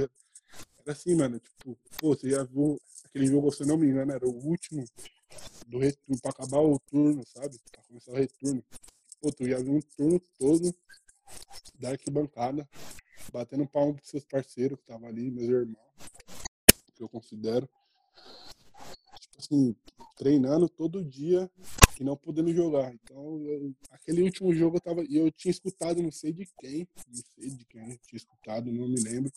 assim, mano, tipo, pô, você já viu aquele jogo, se não me engano, era o último do retorno, pra acabar o turno, sabe? Pra começar o retorno. Pô, tu ia ver um turno todo da arquibancada, batendo palmo pros seus parceiros que estavam ali, meus irmãos, que eu considero. Assim, treinando todo dia e não podendo jogar. Então, eu, aquele último jogo eu tava. Eu tinha escutado, não sei de quem, não sei de quem, tinha escutado, não me lembro.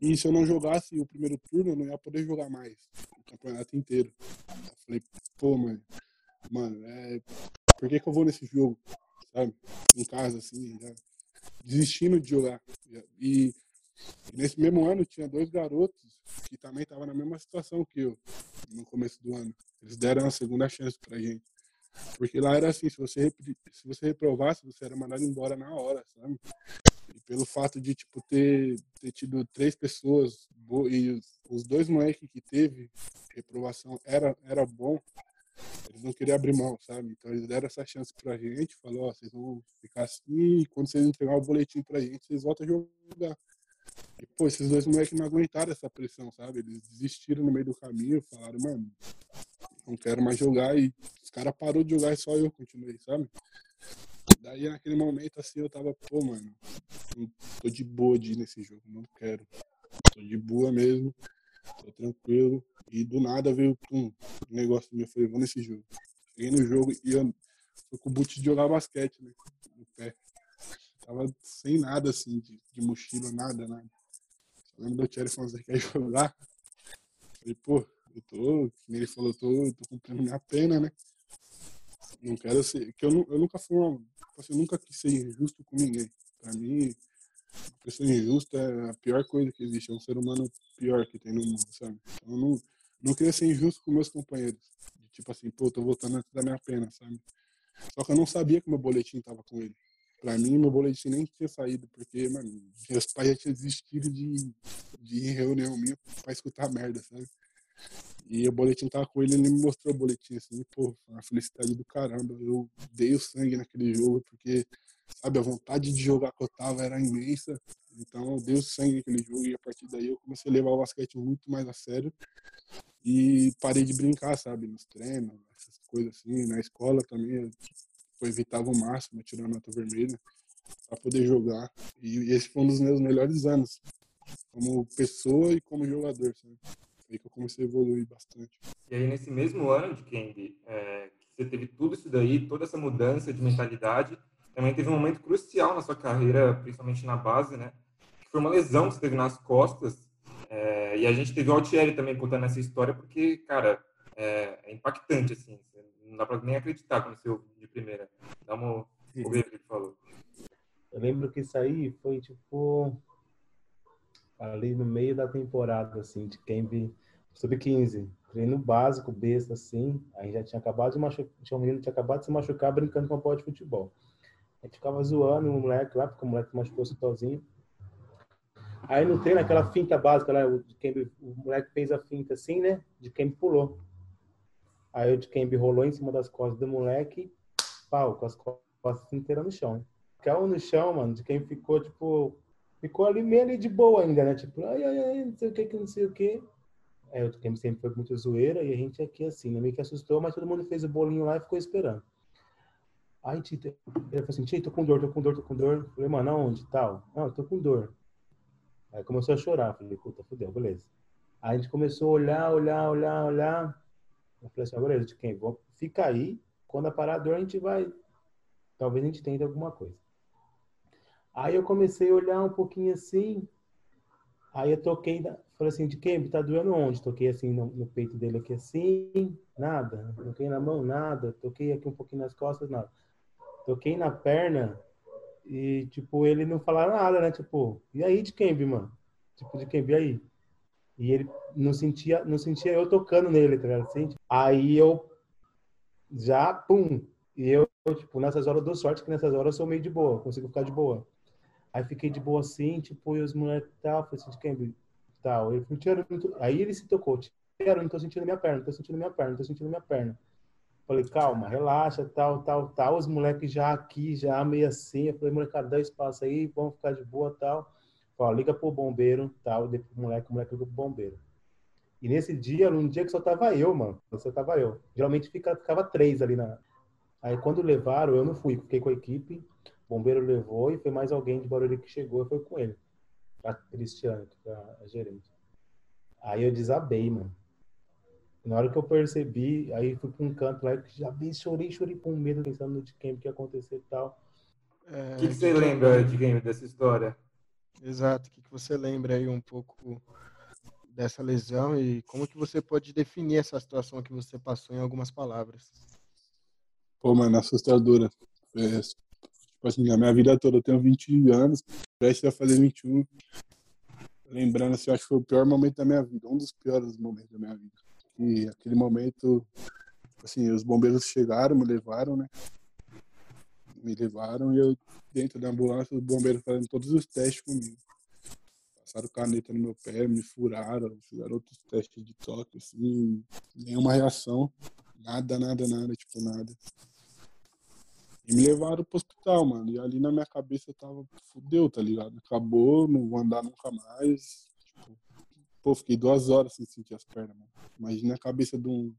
E se eu não jogasse o primeiro turno, eu não ia poder jogar mais o campeonato inteiro. Eu falei, pô, mano, mano, é, por que, que eu vou nesse jogo? Sabe? Em casa, assim, já, desistindo de jogar. E, e nesse mesmo ano tinha dois garotos que também estavam na mesma situação que eu, no começo do ano. Eles deram a segunda chance pra gente. Porque lá era assim, se você, se você reprovasse, você era mandado embora na hora, sabe? E pelo fato de, tipo, ter, ter tido três pessoas e os, os dois moleques que teve reprovação era, era bom, eles não queriam abrir mão, sabe? Então eles deram essa chance pra gente, falou, ó, vocês vão ficar assim, e quando vocês entregar o boletim pra gente, vocês voltam a jogar. E, pô, esses dois moleques não aguentaram essa pressão, sabe? Eles desistiram no meio do caminho, falaram, mano, não quero mais jogar, e os caras parou de jogar e só eu continuei, sabe? Daí naquele momento assim eu tava, pô, mano, tô de boa de ir nesse jogo, não quero. Tô de boa mesmo, tô tranquilo. E do nada veio um negócio meu, eu falei, vou nesse jogo. Cheguei no jogo e eu fui com o boot de jogar basquete, né? No pé. Tava sem nada assim, de, de mochila, nada, nada. Só lembro do Thierry falando, você quer jogar? Falei, pô, eu tô, como ele falou, eu tô, tô cumprindo minha pena, né? Não quero ser. Que eu, eu nunca fui uma, tipo assim, eu nunca quis ser injusto com ninguém. Pra mim, pessoa injusta é a pior coisa que existe. É um ser humano pior que tem no mundo, sabe? Então, eu não, não queria ser injusto com meus companheiros. Tipo assim, pô, tô voltando antes da minha pena, sabe? Só que eu não sabia que meu boletim tava com ele. Pra mim, meu boletim nem tinha saído, porque, mano, meus pais já tinham desistido de, de ir em reunião minha pra escutar merda, sabe? E o boletim tava com ele, ele me mostrou o boletim, assim, pô, uma felicidade do caramba. Eu dei o sangue naquele jogo, porque, sabe, a vontade de jogar que eu tava era imensa. Então eu dei o sangue naquele jogo e a partir daí eu comecei a levar o basquete muito mais a sério. E parei de brincar, sabe, nos treinos, essas coisas assim. Na escola também, eu evitava o máximo, tirando a nota vermelha, para poder jogar. E esse foi um dos meus melhores anos, como pessoa e como jogador, sabe aí que eu comecei a evoluir bastante. E aí, nesse mesmo ano de Kendi, é, você teve tudo isso daí, toda essa mudança de mentalidade, também teve um momento crucial na sua carreira, principalmente na base, né? Que foi uma lesão que você teve nas costas. É, e a gente teve o Altieri também contando essa história, porque, cara, é, é impactante, assim. Não dá pra nem acreditar quando você ouve de primeira. Dá uma ouvir o que ele falou. Eu lembro que isso aí foi, tipo, ali no meio da temporada, assim, de Camp sub-15. Treino básico, besta, assim. Aí já tinha acabado de machucar, tinha um menino que tinha acabado de se machucar brincando com a bola de futebol. A gente ficava zoando o moleque lá, porque o moleque machucou sozinho. Aí no treino, aquela finta básica lá, o, o moleque fez a finta assim, né? De quem pulou. Aí o de Kembe rolou em cima das costas do moleque, pau, com as costas inteiras no chão. Caiu no chão, mano, quem ficou, tipo, ficou ali meio ali de boa ainda, né? Tipo, ai, ai, ai, não sei o que, que não sei o que. É, o Game sempre foi muito zoeira e a gente aqui assim, né? meio que assustou, mas todo mundo fez o bolinho lá e ficou esperando. Aí Tita, ele falou assim, Tita, tô com dor, tô com dor, tô com dor. falei, mano, aonde tal? Não, tô com dor. Aí começou a chorar, falei, puta, fudeu, beleza. Aí a gente começou a olhar, olhar, olhar, olhar. Eu falei assim, ah, beleza, de quem? Fica aí, quando parar a a gente vai, talvez a gente tente alguma coisa. Aí eu comecei a olhar um pouquinho assim. Aí eu toquei, falei assim, de quem? Tá doendo onde? Toquei assim no, no, peito dele aqui assim, nada. Toquei na mão, nada. Toquei aqui um pouquinho nas costas, nada. Toquei na perna e, tipo, ele não falava nada, né? Tipo, e aí de quem, mano? Tipo, de quem, e aí? E ele não sentia, não sentia eu tocando nele, tá ligado? Assim, aí eu já, pum. E eu, tipo, nessas horas eu dou sorte que nessas horas eu sou meio de boa, consigo ficar de boa. Aí fiquei de boa assim, tipo, e os moleques tal, falei assim, de quem? Tal. Ele falou, aí ele se tocou, Tiago, não tô sentindo minha perna, não tô sentindo minha perna, não tô sentindo minha perna. Falei, calma, relaxa, tal, tal, tal. Os moleques já aqui, já meio assim. Eu falei, molecada, dá espaço aí, vamos ficar de boa, tal. Falei, liga pro bombeiro, tal. Depois o moleque, o moleque ligou pro bombeiro. E nesse dia, num dia que só tava eu, mano. Só tava eu. Geralmente fica, ficava três ali na. Aí quando levaram, eu não fui, fiquei com a equipe. O bombeiro levou e foi mais alguém de Barueri que chegou e foi com ele. A Cristiane, que foi a gerente. Aí eu desabei, mano. Na hora que eu percebi, aí fui para um canto lá, já vi, chorei, chorei com medo, pensando no de quem que ia acontecer e tal. É, o que, que você lembra de game dessa história? Exato, o que, você lembra aí um pouco dessa lesão e como que você pode definir essa situação que você passou em algumas palavras? Pô, mano, assustadora. É, tipo assim, minha vida toda, eu tenho 20 anos, prestes a fazer 21. Lembrando, assim, acho que foi o pior momento da minha vida, um dos piores momentos da minha vida. E aquele momento, assim, os bombeiros chegaram, me levaram, né? Me levaram e eu, dentro da ambulância, os bombeiros fazendo todos os testes comigo. Passaram caneta no meu pé, me furaram, fizeram outros testes de toque, assim, nenhuma reação. Nada, nada, nada, tipo, nada. E me levaram pro hospital, mano. E ali na minha cabeça eu tava, fudeu, tá ligado? Acabou, não vou andar nunca mais. Tipo, pô, fiquei duas horas sem sentir as pernas, mano. Imagina a cabeça de um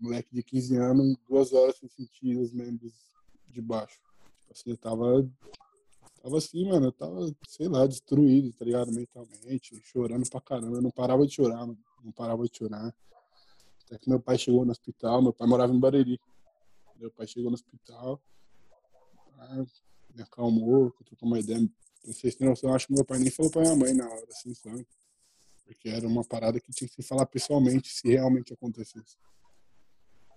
moleque de 15 anos, duas horas sem sentir os membros de baixo. Assim, eu tava. Tava assim, mano, eu tava, sei lá, destruído, tá ligado? Mentalmente, chorando pra caramba. Eu não parava de chorar, mano. Não parava de chorar. Até que meu pai chegou no hospital, meu pai morava em Bariri. Meu pai chegou no hospital, me acalmou, trocou uma ideia. Vocês têm noção, acho que meu pai nem falou pra minha mãe na hora, assim, sabe? Porque era uma parada que tinha que se falar pessoalmente se realmente acontecesse.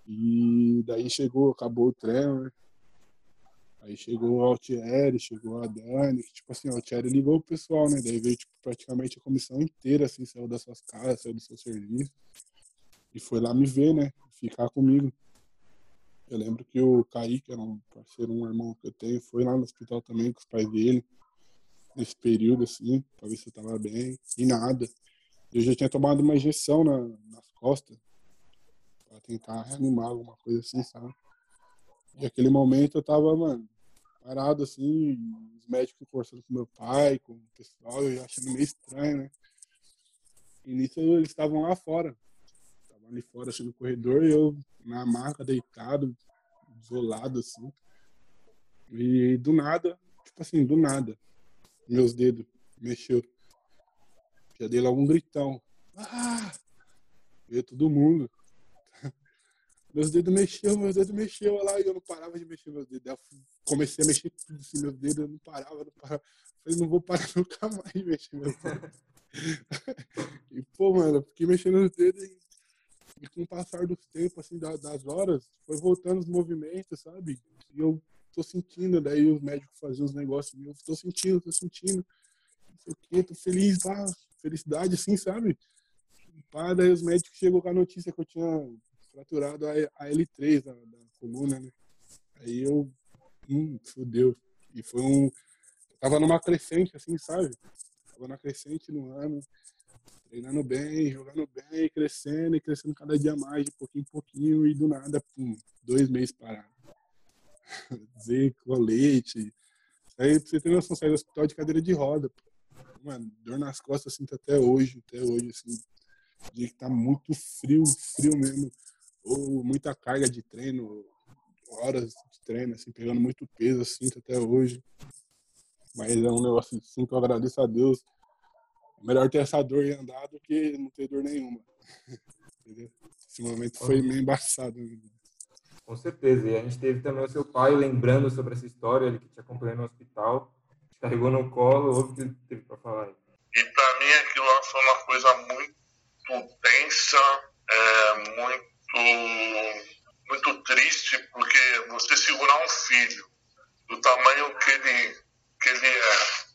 E daí chegou, acabou o treino, Aí chegou o Altieri, chegou a Dani, que, tipo assim, o Altieri ligou o pessoal, né? Daí veio, tipo, praticamente a comissão inteira, assim, saiu das suas casas, saiu do seu serviço. E foi lá me ver, né? Ficar comigo. Eu lembro que o Kaique, era um parceiro, um irmão que eu tenho, foi lá no hospital também com os pais dele, nesse período, assim, pra ver se eu tava bem, e nada. Eu já tinha tomado uma injeção na, nas costas, pra tentar reanimar alguma coisa assim, sabe? E aquele momento eu tava, mano, parado assim, os médicos conversando com meu pai, com o pessoal, eu achando meio estranho, né? E nisso eles estavam lá fora. Estavam ali fora, assim, no corredor, e eu na maca, deitado, isolado, assim. E do nada, tipo assim, do nada, meus dedos mexeu. Já dei logo um gritão. Ah! Veio todo mundo. Meus dedos mexeu, meus dedos mexeu lá e eu não parava de mexer meus dedos. Eu comecei a mexer tudo assim, meus dedos, eu não parava, não parava. Falei, não vou parar [laughs] nunca mais de mexer meus dedos. [laughs] e, pô, mano, fiquei mexendo os dedos e, e com o passar dos tempos, assim, das, das horas, foi voltando os movimentos, sabe? E eu tô sentindo, daí os médicos faziam os negócios, eu tô sentindo, tô sentindo. Não sei o quê, tô feliz, pá, felicidade, assim, sabe? Pá, daí os médicos chegou com a notícia que eu tinha fraturado a, a L3 da, da, coluna, né? Aí eu, hum, fudeu. E foi um. Tava numa crescente, assim, sabe? Tava na crescente no ano, treinando bem, jogando bem, crescendo e crescendo cada dia mais, de pouquinho em pouquinho, e do nada, pum, dois meses parado. [laughs] Dizer colete. Aí você ter noção, sair do hospital de cadeira de roda. Mano, dor nas costas, sinto até hoje, até hoje, assim. Dia que tá muito frio, frio mesmo ou muita carga de treino, horas de treino, assim, pegando muito peso, assim, até hoje. Mas é um negócio assim que eu agradeço a Deus. É melhor ter essa dor e andar do que não ter dor nenhuma. [laughs] Entendeu? Esse momento foi meio embaçado. Com certeza. E a gente teve também o seu pai lembrando sobre essa história, ele que te acompanhou no hospital, te carregou no colo, ouve o que ele teve para falar aí. E para mim aquilo lá foi uma coisa muito tensa, é, muito muito triste porque você segurar um filho do tamanho que ele, que ele é,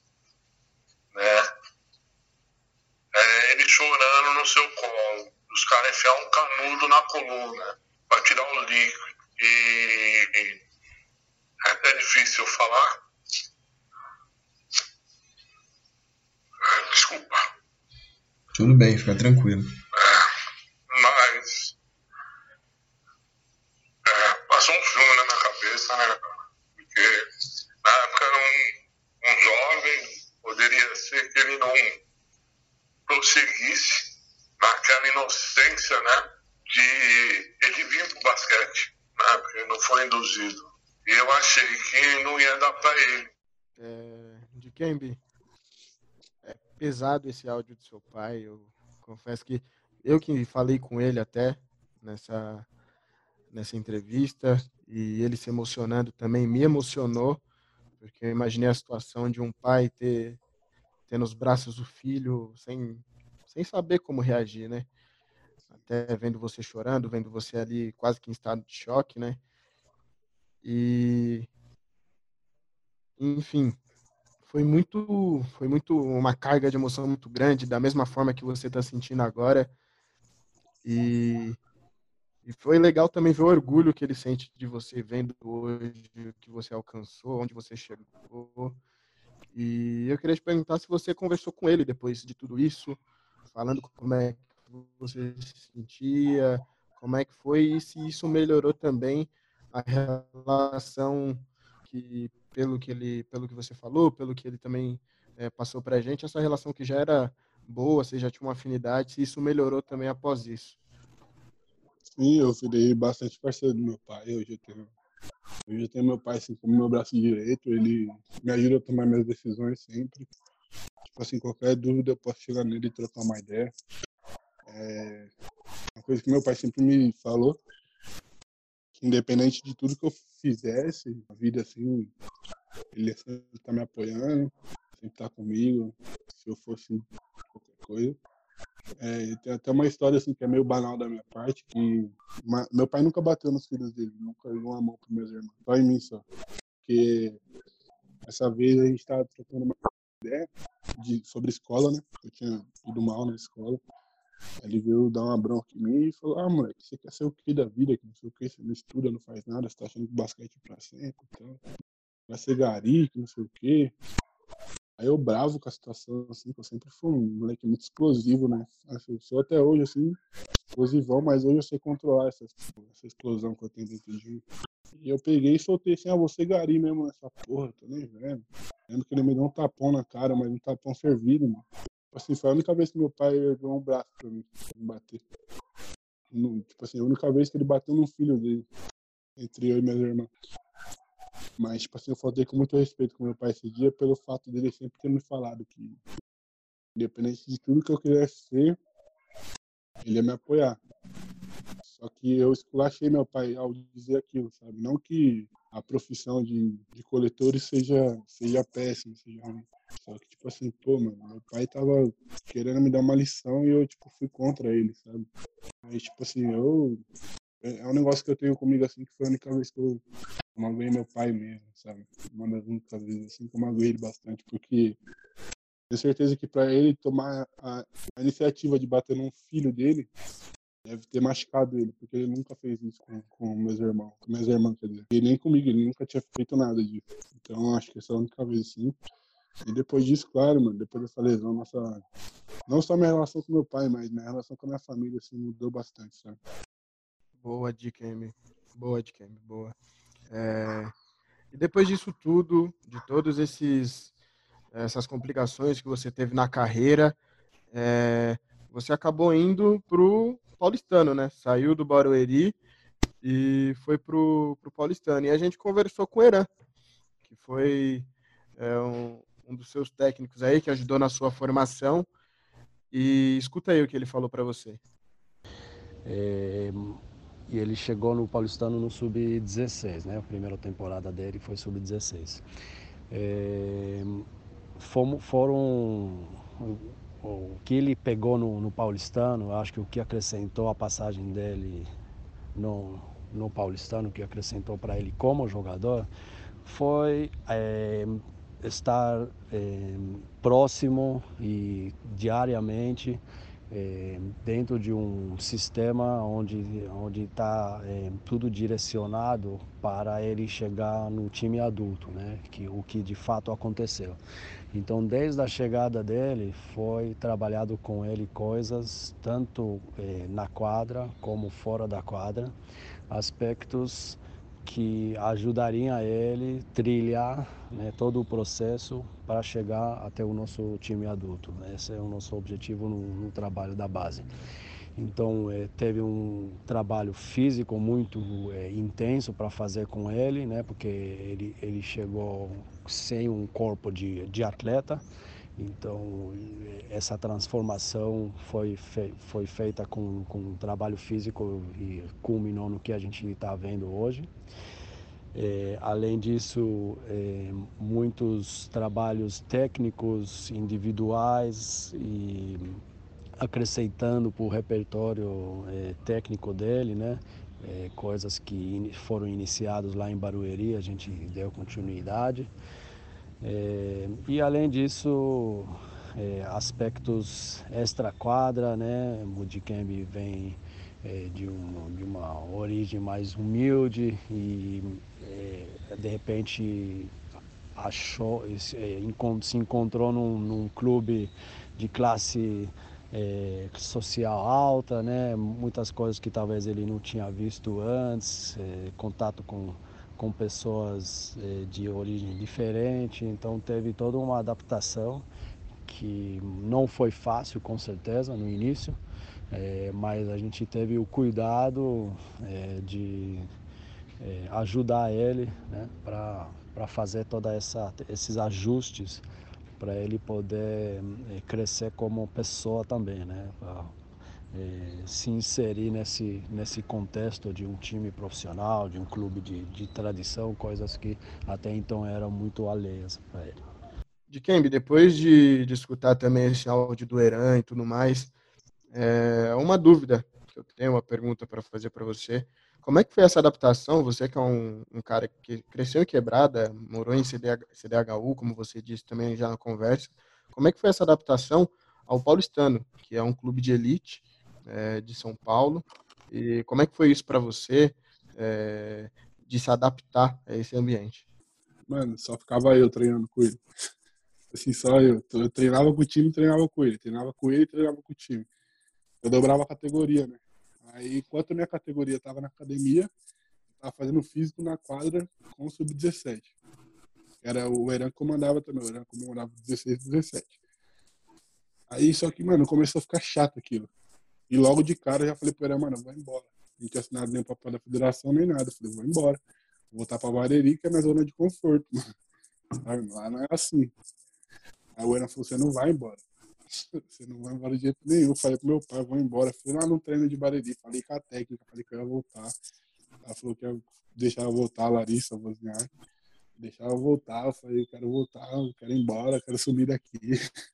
né? É ele chorando no seu colo, os caras enfiar um canudo na coluna para tirar o líquido. E é até difícil falar. Desculpa. Tudo bem, fica tranquilo. É, mas passou um filme na minha cabeça, né? Porque na época era um, um jovem, poderia ser que ele não prosseguisse naquela inocência, né? De ele vir pro basquete, né? Porque não foi induzido. E eu achei para ele. É, de Kembe, é pesado esse áudio do seu pai. Eu confesso que eu que falei com ele até nessa, nessa entrevista e ele se emocionando também me emocionou, porque eu imaginei a situação de um pai ter, ter nos braços o filho sem, sem saber como reagir, né? Até vendo você chorando, vendo você ali quase que em estado de choque, né? E enfim, foi muito foi muito uma carga de emoção muito grande, da mesma forma que você está sentindo agora. E, e foi legal também ver o orgulho que ele sente de você vendo hoje o que você alcançou, onde você chegou. E eu queria te perguntar se você conversou com ele depois de tudo isso, falando como é que você se sentia, como é que foi e se isso melhorou também a relação que pelo que ele pelo que você falou, pelo que ele também é, passou para a gente, essa relação que já era boa, você já tinha uma afinidade, se isso melhorou também após isso. Sim, eu virei bastante parceiro do meu pai. Hoje eu tenho, hoje eu tenho meu pai assim, como meu braço direito. Ele me ajuda a tomar minhas decisões sempre. Tipo assim, qualquer dúvida eu posso chegar nele e trocar uma ideia. É uma coisa que meu pai sempre me falou, que independente de tudo que eu fizesse, a vida assim, ele sempre tá me apoiando, sempre tá comigo. Se eu fosse qualquer coisa. É, tem até uma história assim que é meio banal da minha parte, que uma, meu pai nunca bateu nos filhos dele, nunca deu uma mão para meus irmãos, só em mim só. Porque essa vez a gente estava trocando uma ideia de, sobre escola, né? Eu tinha ido mal na escola. Ele veio dar uma bronca em mim e falou: Ah, moleque, você quer ser o que da vida? Que não sei o que, você não estuda, não faz nada, você tá achando que basquete é pra sempre, então. Vai ser gari, que não sei o que. Aí eu bravo com a situação, assim, que eu sempre fui um moleque muito explosivo, né? Eu sou até hoje, assim, explosivão, mas hoje eu sei controlar essa, essa explosão que eu tenho dentro de mim. E eu peguei e soltei assim, ah, você gari mesmo nessa porra, tô nem vendo. Lembro que ele me deu um tapão na cara, mas um tapão servido, mano. Assim, foi a única vez que meu pai ergueu um braço pra mim, pra me bater. No, tipo assim, a única vez que ele bateu no filho dele, entre eu e minhas irmãs. Mas, tipo assim, eu faltei com muito respeito com meu pai esse dia pelo fato dele sempre ter me falado que, independente de tudo que eu quisesse ser, ele ia me apoiar. Só que eu esculachei meu pai ao dizer aquilo, sabe? Não que a profissão de, de seja, seja péssima, seja ruim. Só que, tipo assim, pô, mano, meu pai tava querendo me dar uma lição e eu, tipo, fui contra ele, sabe? Aí, tipo assim, eu. É, é um negócio que eu tenho comigo, assim, que foi a única vez que eu magoei meu pai mesmo, sabe? Uma das únicas vezes assim que eu magoei ele bastante, porque tenho certeza que para ele tomar a, a, iniciativa de bater num filho dele, deve ter machucado ele, porque ele nunca fez isso com, com meus irmãos, com minhas irmãs, quer dizer. E nem comigo, ele nunca tinha feito nada disso. Então acho que essa é a única vez sim. E depois disso, claro, mano, depois dessa lesão, nossa. Não só minha relação com meu pai, mas minha relação com a minha família, assim, mudou bastante, sabe? Boa dica, Amy. Boa dica, Amy. Boa. É, e depois disso tudo, de todos esses essas complicações que você teve na carreira, é, você acabou indo pro Paulistano, né? Saiu do Barueri e foi pro, pro Paulistano. E a gente conversou com o Eran, que foi é, um, um dos seus técnicos aí, que ajudou na sua formação. E escuta aí o que ele falou para você. É, e ele chegou no Paulistano no Sub-16, né? A primeira temporada dele foi Sub-16. É, foram o que ele pegou no, no, Paulistano, acho que o que acrescentou a passagem dele no, no Paulistano, o que acrescentou para ele como jogador, foi é, estar é, próximo e diariamente é, dentro de um sistema onde onde está é, tudo direcionado para ele chegar no time adulto, né? Que o que de fato aconteceu. Então, desde a chegada dele, foi trabalhado com ele coisas tanto é, na quadra como fora da quadra, aspectos que ajudariam ele trilhar né, todo o processo para chegar até o nosso time adulto. Esse é o nosso objetivo no, no trabalho da base. Então é, teve um trabalho físico muito é, intenso para fazer com ele, né? Porque ele, ele chegou sem um corpo de, de atleta. Então essa transformação foi, fe, foi feita com, com um trabalho físico e culminou no que a gente está vendo hoje. É, além disso, é, muitos trabalhos técnicos individuais e acrescentando para o repertório é, técnico dele, né? É, coisas que foram iniciadas lá em Barueri, a gente deu continuidade. É, e além disso, é, aspectos extra-quadra, né? O Mudikembe vem é, de, um, de, uma origem mais humilde e é, de repente achou, se encontrou num, num clube de classe é, social alta, né? muitas coisas que talvez ele não tinha visto antes, é, contato com, com pessoas é, de origem diferente, então teve toda uma adaptação que não foi fácil com certeza no início, é, mas a gente teve o cuidado é, de ajudar ele né? para fazer todos esses ajustes para ele poder crescer como pessoa também, né? Pra, é, se inserir nesse, nesse contexto de um time profissional, de um clube de, de tradição, coisas que até então eram muito alheias para ele. De Kembe, depois de, de escutar também esse áudio do Eran e tudo mais, é uma dúvida que eu tenho, uma pergunta para fazer para você. Como é que foi essa adaptação? Você que é um, um cara que cresceu em Quebrada, morou em CDH, CDHU, como você disse também já na conversa. Como é que foi essa adaptação ao Paulistano, que é um clube de elite é, de São Paulo? E como é que foi isso para você é, de se adaptar a esse ambiente? Mano, só ficava eu treinando com ele. Assim, só eu. Eu treinava com o time, treinava com ele. Treinava com ele, treinava com o time. Eu dobrava a categoria, né? Aí, enquanto a minha categoria estava na academia, estava fazendo físico na quadra com o sub-17. Era o Eran que comandava também, o Eran comandava 16 17. Aí, só que, mano, começou a ficar chato aquilo. E logo de cara eu já falei pro Eran, mano, vai embora. Não tinha assinado nem o papel da federação nem nada. Eu falei, vou embora. Vou voltar pra Bareri, que é minha zona de conforto, [laughs] mano. Lá não é assim. Aí o Eran falou, você não vai embora. [laughs] Você não vai embora de jeito nenhum. Falei pro meu pai, vou embora. Fui lá no treino de Bariri, falei com a técnica, falei que eu ia voltar. Ela falou que ia deixar eu voltar, a Larissa, Wozniak. Deixar eu voltar, eu falei, quero voltar, quero ir embora, quero subir daqui. [laughs]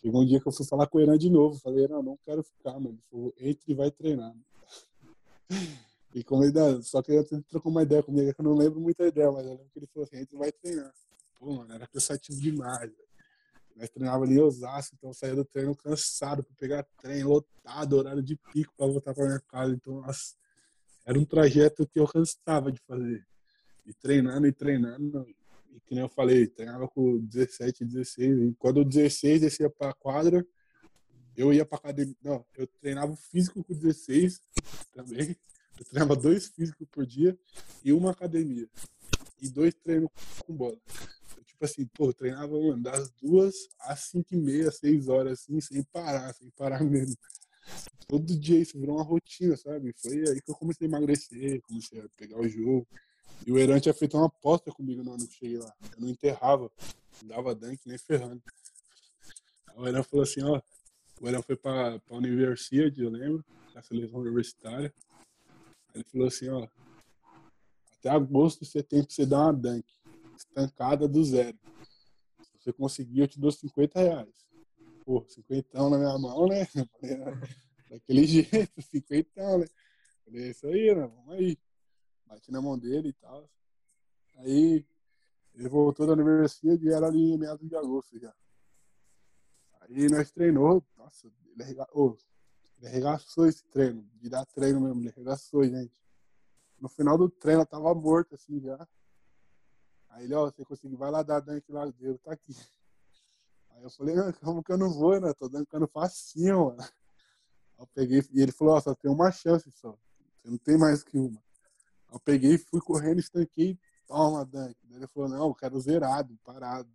Chegou um dia que eu fui falar com o Eran de novo. Falei, não, não quero ficar, mano. Ele falou, entre e vai treinar. [laughs] E como ele, só que ele trocou uma ideia comigo, que eu não lembro muita ideia, mas eu lembro que ele falou assim, entre e vai treinar. Pô, mano, era cansativo demais. Velho. Nós treinava ali em Osasco, então eu saía do treino cansado para pegar trem, lotado, horário de pico para voltar para minha casa. Então, nossa, era um trajeto que eu cansava de fazer. E treinando e treinando. E que nem eu falei, treinava com 17, 16. E quando o 16 descia para a quadra, eu ia para academia. Não, eu treinava físico com 16 também. Eu treinava dois físicos por dia e uma academia. E dois treinos com bola tipo assim, pô, treinava mano, das duas às cinco e meia, seis horas, assim, sem parar, sem parar mesmo. Todo dia isso virou uma rotina, sabe? Foi aí que eu comecei a emagrecer, comecei a pegar o jogo. E o Heran tinha feito uma aposta comigo no ano que cheguei lá. Eu não enterrava, não dava dunk nem ferrando. O Heran falou assim, ó, o Heran foi pra, pra universidade, eu lembro, a seleção universitária. Ele falou assim, ó, até agosto você tem que você dar uma dunk estancada do zero. Se você conseguir, eu te dou 50 reais. Pô, 50 na minha mão, né? [laughs] Daquele jeito, 50, né? Falei, é isso aí, né? Vamos aí. Bati na mão dele e tal. Aí ele voltou da universidade e era ali em meados de agosto já. Aí nós treinou, nossa, ele, ele arregaçou esse treino, de dar treino mesmo, ele arregaçou, gente. No final do treino eu tava morto assim já. Aí ele, ó, você conseguiu, vai lá dar dunk lá, dele, tá aqui. Aí eu falei, como que eu não vou, né? Tô dancando facinho, mano. Aí eu peguei, e ele falou, ó, só tem uma chance só. Você não tem mais que uma. Eu peguei, fui correndo, estanquei, toma, Dunk. Ele falou, não, eu quero zerado, parado.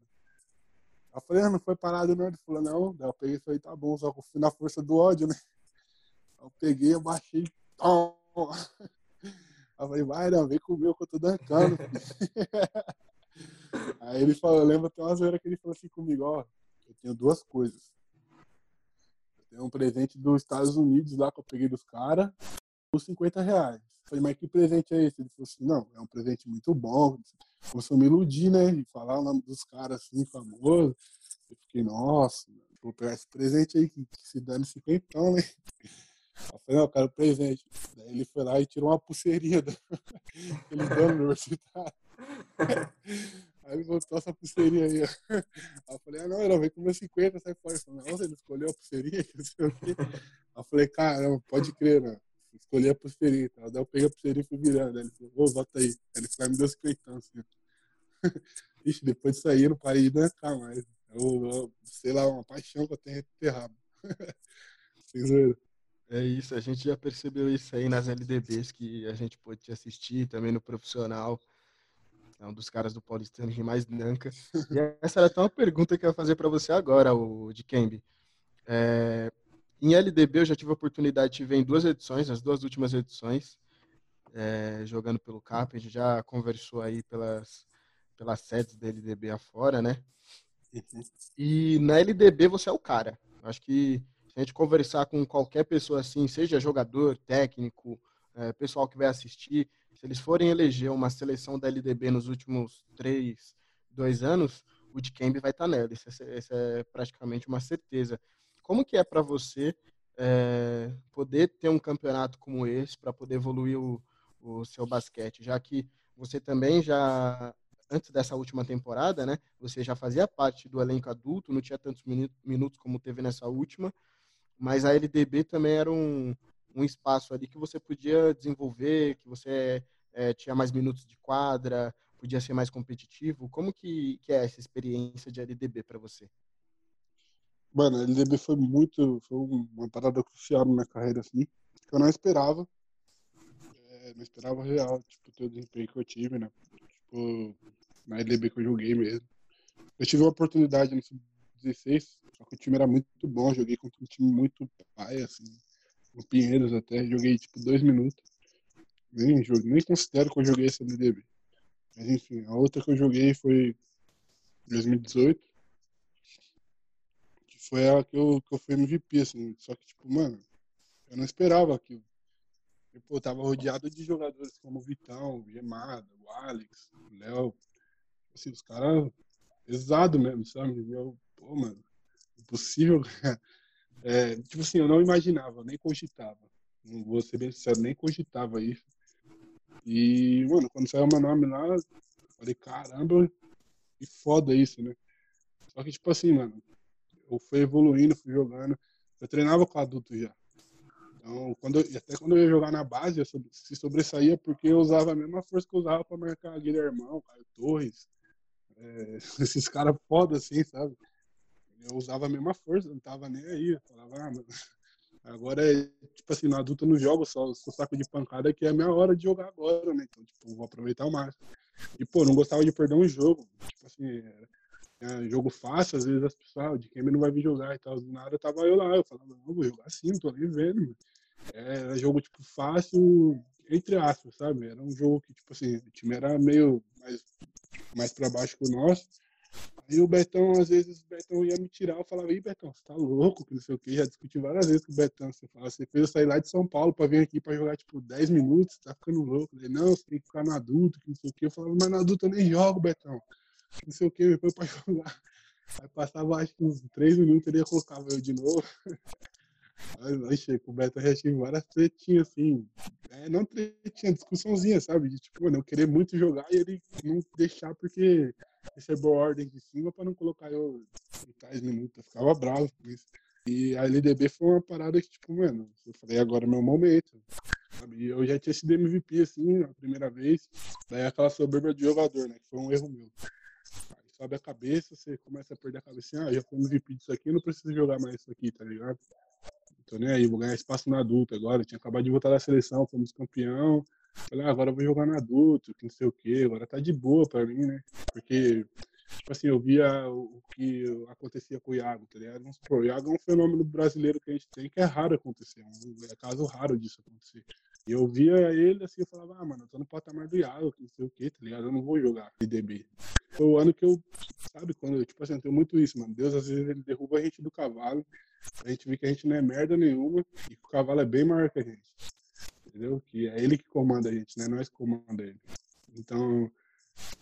Eu falei, ah, não foi parado não. Ele falou, não. Daí eu peguei e falei, tá bom, só eu fui na força do ódio, né? Eu peguei, eu baixei, toma. Eu falei, vai, não, vem comigo que eu tô dancando. [laughs] Aí ele falou, lembra até uma zoeira que ele falou assim comigo, ó, eu tenho duas coisas. Eu tenho um presente dos Estados Unidos lá que eu peguei dos caras, por 50 reais. Falei, mas que presente é esse? Ele falou assim, não, é um presente muito bom. Começou a me iludir, né? E falar o nome dos caras assim, famosos. Eu fiquei, nossa, vou pegar esse presente aí, que, que se dane cinquentão, né? Eu falei, não, eu quero presente. Daí ele foi lá e tirou uma pulseirinha [laughs] ele deu no universitário. Aí ele botou essa pulseirinha aí. Aí eu falei, ah, não, não, vem com meus 50, sai fora. Ele falou, nossa, ele escolheu a pulseirinha, não sei o quê. Aí eu falei, caramba, pode crer, né? Escolhi a pulseirinha. Tá? Daí eu peguei a pulseirinha e fui virando. Aí ele falou, ô, bota aí. Aí ele foi me deu 50, assim. Ixi, depois disso aí eu não parei de dançar mais. Eu, eu, sei lá, uma paixão que eu tenho ter rabo. [laughs] É isso, a gente já percebeu isso aí nas LDBs que a gente pôde assistir, também no profissional. É um dos caras do Paulistano que mais danca. [laughs] E essa era até uma pergunta que eu ia fazer para você agora, o de Kembe. É, em LDB eu já tive a oportunidade de ver em duas edições, as duas últimas edições, é, jogando pelo CAP. A gente já conversou aí pelas, pelas sedes da LDB afora, né? E na LDB você é o cara. Acho que se a gente conversar com qualquer pessoa assim, seja jogador, técnico, é, pessoal que vai assistir, se eles forem eleger uma seleção da LDB nos últimos três, dois anos, o Dikembe vai estar nela. Isso é, isso é, praticamente uma certeza. Como que é para você é, poder ter um campeonato como esse, para poder evoluir o, o seu basquete, já que você também já antes dessa última temporada, né? Você já fazia parte do elenco adulto, não tinha tantos minutos como teve nessa última, mas a LDB também era um, um espaço ali que você podia desenvolver, que você é, tinha mais minutos de quadra, podia ser mais competitivo. Como que, que é essa experiência de LDB para você? Mano, a LDB foi muito, foi uma parada crucial na minha carreira, assim, que eu não esperava. É, não esperava real, tipo, ter o desempenho que eu tive, né? Tipo, na LDB que eu joguei mesmo. Eu tive uma oportunidade no Sub-16, só que o time era muito bom, joguei contra um time muito pai, assim, o Pinheiros até, joguei tipo dois minutos. Nem, joguei, nem considero que eu joguei essa LDB. Mas enfim, a outra que eu joguei foi 2018, que foi a que eu, que eu fui MVP, assim. Só que, tipo, mano, eu não esperava aquilo. Eu, pô, tava rodeado de jogadores como o Vitão, o Gemada, o Alex, o Léo. Assim, os caras pesado mesmo, sabe? Eu, pô, mano, impossível. [laughs] É, tipo assim, eu não imaginava, nem cogitava. Não vou ser bem sincero, nem cogitava isso. E, mano, quando saiu meu nome lá, falei, caramba, que foda isso, né? Só que, tipo assim, mano, eu fui evoluindo, fui jogando. Eu treinava com adulto já. Então, quando eu, até quando eu ia jogar na base, eu se sobressaía porque eu usava a mesma força que eu usava pra marcar Guilhermão, Caio Torres. É, [laughs] esses caras foda assim, sabe? eu usava a mesma força, não tava nem aí. Eu falava, ah, mano, [laughs] agora é, tipo assim, no adulto eu não jogo só, só saco de pancada, que é a minha hora de jogar agora, né? Então, tipo, vou aproveitar o máximo. E, pô, não gostava de perder um jogo. Tipo assim, é, jogo fácil, às vezes as pessoas, ah, de quem não vai vir jogar e tal. Do nada tava eu lá, eu falava, não, vou jogar não tô nem vendo. Mano. Era jogo, tipo, fácil, entre aspas, sabe? Era um jogo que, tipo assim, o time era meio mais, mais pra baixo que o nosso. Aí o Betão, às vezes, o Betão ia me tirar, eu falava, ih, Betão, você tá louco, que não sei o quê. Já discuti várias vezes com o Betão. Você fala, você fez eu sair lá de São Paulo pra vir aqui pra jogar, tipo, 10 minutos, tá ficando louco. Ele, não, você tem que ficar no adulto, que não sei o quê. Eu falava, mas no adulto eu nem jogo, Betão. Não sei o quê, me foi pra jogar. Aí passava, acho que uns 3 minutos, ele colocava eu de novo. Aí, chega, o Beto já tive várias tretinhas, assim. É, não tretinha, discussãozinha, sabe? De, tipo, mano, eu querer muito jogar e ele não deixar porque recebeu ordem de cima para não colocar eu em tais minutos. Eu ficava bravo com isso. E a LDB foi uma parada que, tipo, mano, eu falei, agora é meu momento. Sabe? Eu já tinha sido MVP, assim, a primeira vez. Daí aquela soberba de jogador, né? Que foi um erro meu. Sobe a cabeça, você começa a perder a cabeça assim, ah, já fui MVP disso aqui, não preciso jogar mais isso aqui, tá ligado? tô nem aí, vou ganhar espaço no adulto agora. Eu tinha acabado de voltar da seleção, fomos campeão. Falei, ah, agora eu vou jogar no adulto, que não sei o quê. Agora tá de boa pra mim, né? Porque tipo assim, eu via o que acontecia com o Iago, tá ligado? Vamos o Iago é um fenômeno brasileiro que a gente tem que é raro acontecer, é um é caso raro disso acontecer. E eu via ele assim, eu falava, ah, mano, eu tô no patamar do Iago, não sei o que, tá ligado? Eu não vou jogar IDB. Foi o ano que eu, sabe, quando, eu, tipo assim, eu tenho muito isso, mano. Deus às vezes ele derruba a gente do cavalo, a gente vê que a gente não é merda nenhuma e que o cavalo é bem maior que a gente. Entendeu? Que é ele que comanda a gente, né? Nós que comanda ele. Então,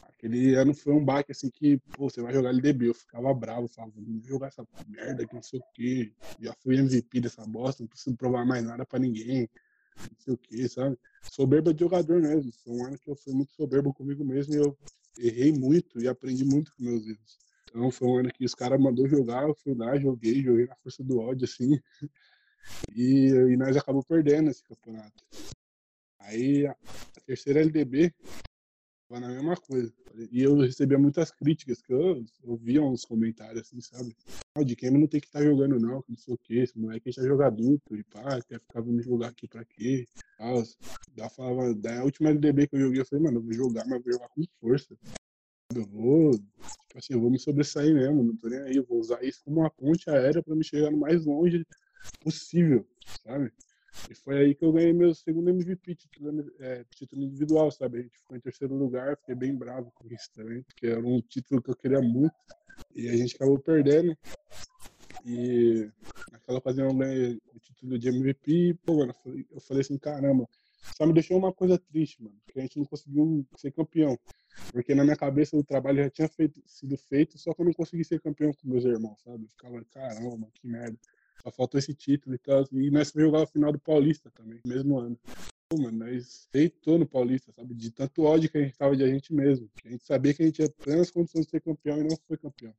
aquele ano foi um baque assim que, pô, você vai jogar LDB. Eu ficava bravo, falava, não vou jogar essa merda aqui, não sei o quê. Já fui MVP dessa bosta, não preciso provar mais nada pra ninguém não sei o que, sabe? Soberba de jogador mesmo. Foi um ano que eu fui muito soberbo comigo mesmo e eu errei muito e aprendi muito com meus erros. Então foi um ano que os caras mandou jogar, eu fui lá, joguei, joguei na força do ódio, assim. [laughs] E, e nós acabamos perdendo esse campeonato. Aí a, terceira LDB foi na mesma coisa. E eu recebia muitas críticas, que eu, eu via uns comentários assim, sabe? Ah, de quem não tem que estar tá jogando não, não sei o que, esse moleque já joga adulto, e pá, quer ficar vindo jogar aqui pra quê? Tal. Da, falava, da última LDB que eu joguei, eu falei, mano, eu vou jogar, mas vou jogar com força. Eu vou, tipo assim, eu vou me sobressair mesmo, não tô nem aí, eu vou usar isso como uma ponte aérea para me chegar no mais longe possível, sabe? E foi aí que eu ganhei meu segundo MVP, título, é, título individual, sabe? A gente ficou em terceiro lugar, fiquei bem bravo com isso também, porque era um título que eu queria muito. E a gente acabou perdendo. E naquela ocasião eu ganhei o título de MVP e, pô, mano, eu falei, assim, caramba, só me deixou uma coisa triste, mano, que a gente não conseguiu ser campeão. Porque na minha cabeça o trabalho já tinha feito, sido feito, só que eu não consegui ser campeão com meus irmãos, sabe? Eu ficava, caramba, que merda. Só faltou esse título e tal. E nós fomos jogar o final do Paulista também, mesmo ano. Pô, mano, nós deitou no Paulista, sabe? De tanto ódio que a gente tava de a gente mesmo. A gente sabia que a gente tinha plenas condições de ser campeão e não foi campeão.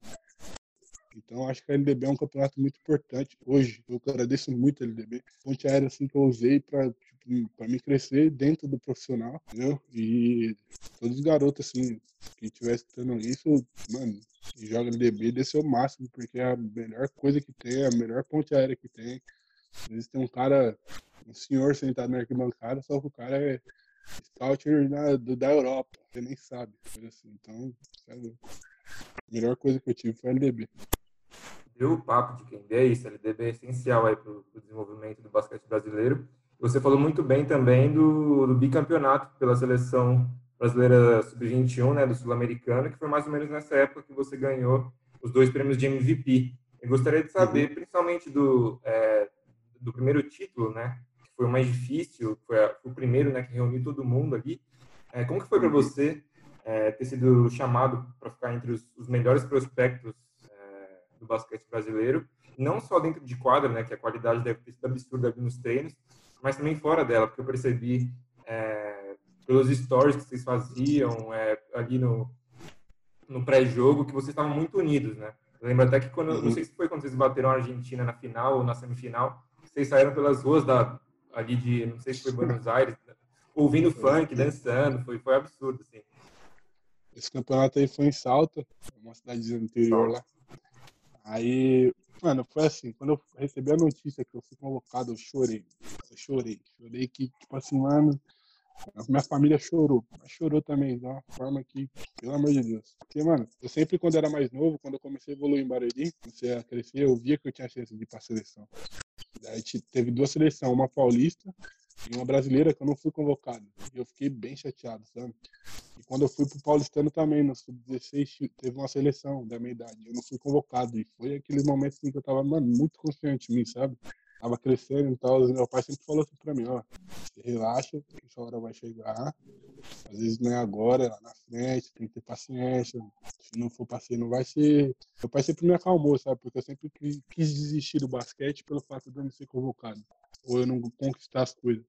Então, acho que a LDB é um campeonato muito importante hoje. Eu agradeço muito a LDB. Fonte aérea assim, que eu usei para tipo, pra me crescer dentro do profissional, entendeu? E todos os garotos, assim, que estivessem tendo isso, mano, joga LDB desse o máximo, porque é a melhor coisa que tem, é a melhor ponte aérea que tem. Às vezes tem um cara, um senhor sentado na arquibancada, só que o cara é scouter da Europa, você nem sabe. Assim. Então, sabe? a melhor coisa que eu tive foi a LDB deu o papo de quem é isso, LDB é essencial aí para o desenvolvimento do basquete brasileiro. Você falou muito bem também do, do bicampeonato pela seleção brasileira sub-21, né, do sul-americano, que foi mais ou menos nessa época que você ganhou os dois prêmios de MVP. Eu gostaria de saber, uhum. principalmente do, é, do primeiro título, né, que foi o mais difícil, foi, o primeiro, né, que reuniu todo mundo ali. É, como que foi para uhum. você é, ter sido chamado para ficar entre os, os melhores prospectos basquete brasileiro, não só dentro de quadra, né, que a qualidade deve ter sido absurda ali nos treinos, mas também fora dela, porque eu percebi é, pelos stories que vocês faziam é, ali no, no pré-jogo que vocês estavam muito unidos, né? Eu lembro até que quando, uhum. não sei se foi quando vocês bateram a Argentina na final ou na semifinal, vocês saíram pelas ruas da, ali de, não sei se foi Buenos Aires, ouvindo funk, dançando, foi, foi absurdo, assim. Esse campeonato aí foi em Salta, uma cidadezinha interior Salta. lá. Aí, mano, foi assim, quando eu recebi a notícia que eu fui convocado, eu chorei. Eu chorei. Chorei que, tipo assim, mano, a minha família chorou. Mas chorou também, de uma forma que, pelo amor de Deus. Porque, mano, eu sempre, quando era mais novo, quando eu comecei a evoluir em Barueri, comecei a crescer, eu via que eu tinha chance de ir pra seleção. Daí teve duas seleções, uma paulista e uma brasileira que eu não fui convocado. E eu fiquei bem chateado, sabe? E quando eu fui pro Paulistano também, no Sub-16, teve uma seleção da minha idade. Eu não fui convocado. E foi aqueles momentos assim, que eu tava, mano, muito confiante em mim, sabe? Tava crescendo e tal. Meu pai sempre falou assim pra mim, ó, relaxa, que essa hora vai chegar. Às vezes não é agora, é lá na frente, tem que ter paciência. Se não for paciência, não vai ser. Meu pai sempre me acalmou, sabe? Porque eu sempre quis desistir do basquete pelo fato de eu não ser convocado. Ou eu não conquistar as coisas.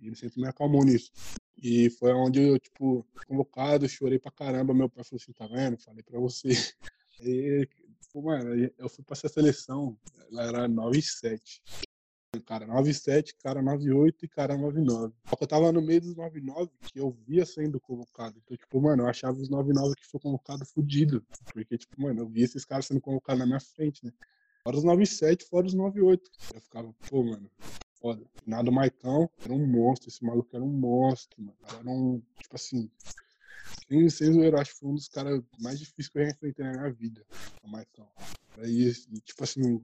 Ele sempre me acalmou nisso. E foi onde eu, tipo, convocado, chorei pra caramba. Meu pai falou assim: tá vendo? Falei pra você. [laughs] E, tipo, mano, eu fui pra essa seleção, ela era 9 e 7. Cara 9 e 7, cara 9 e 8 e cara 9 e 9. Só que eu tava no meio dos 9 e 9 que eu via sendo convocado. Então, tipo, mano, eu achava os 9 e 9 que foi convocado fudido. Porque, tipo, mano, eu via esses caras sendo convocados na minha frente, né? Fora os 97, fora os 98. Eu ficava, pô, mano, foda. Nada Maicão era um monstro, esse maluco era um monstro, mano. Era um, tipo assim, sem, sem zoeira, acho que foi um dos caras mais difíceis que eu já enfrentei na minha vida, o Maicão. Aí, tipo assim,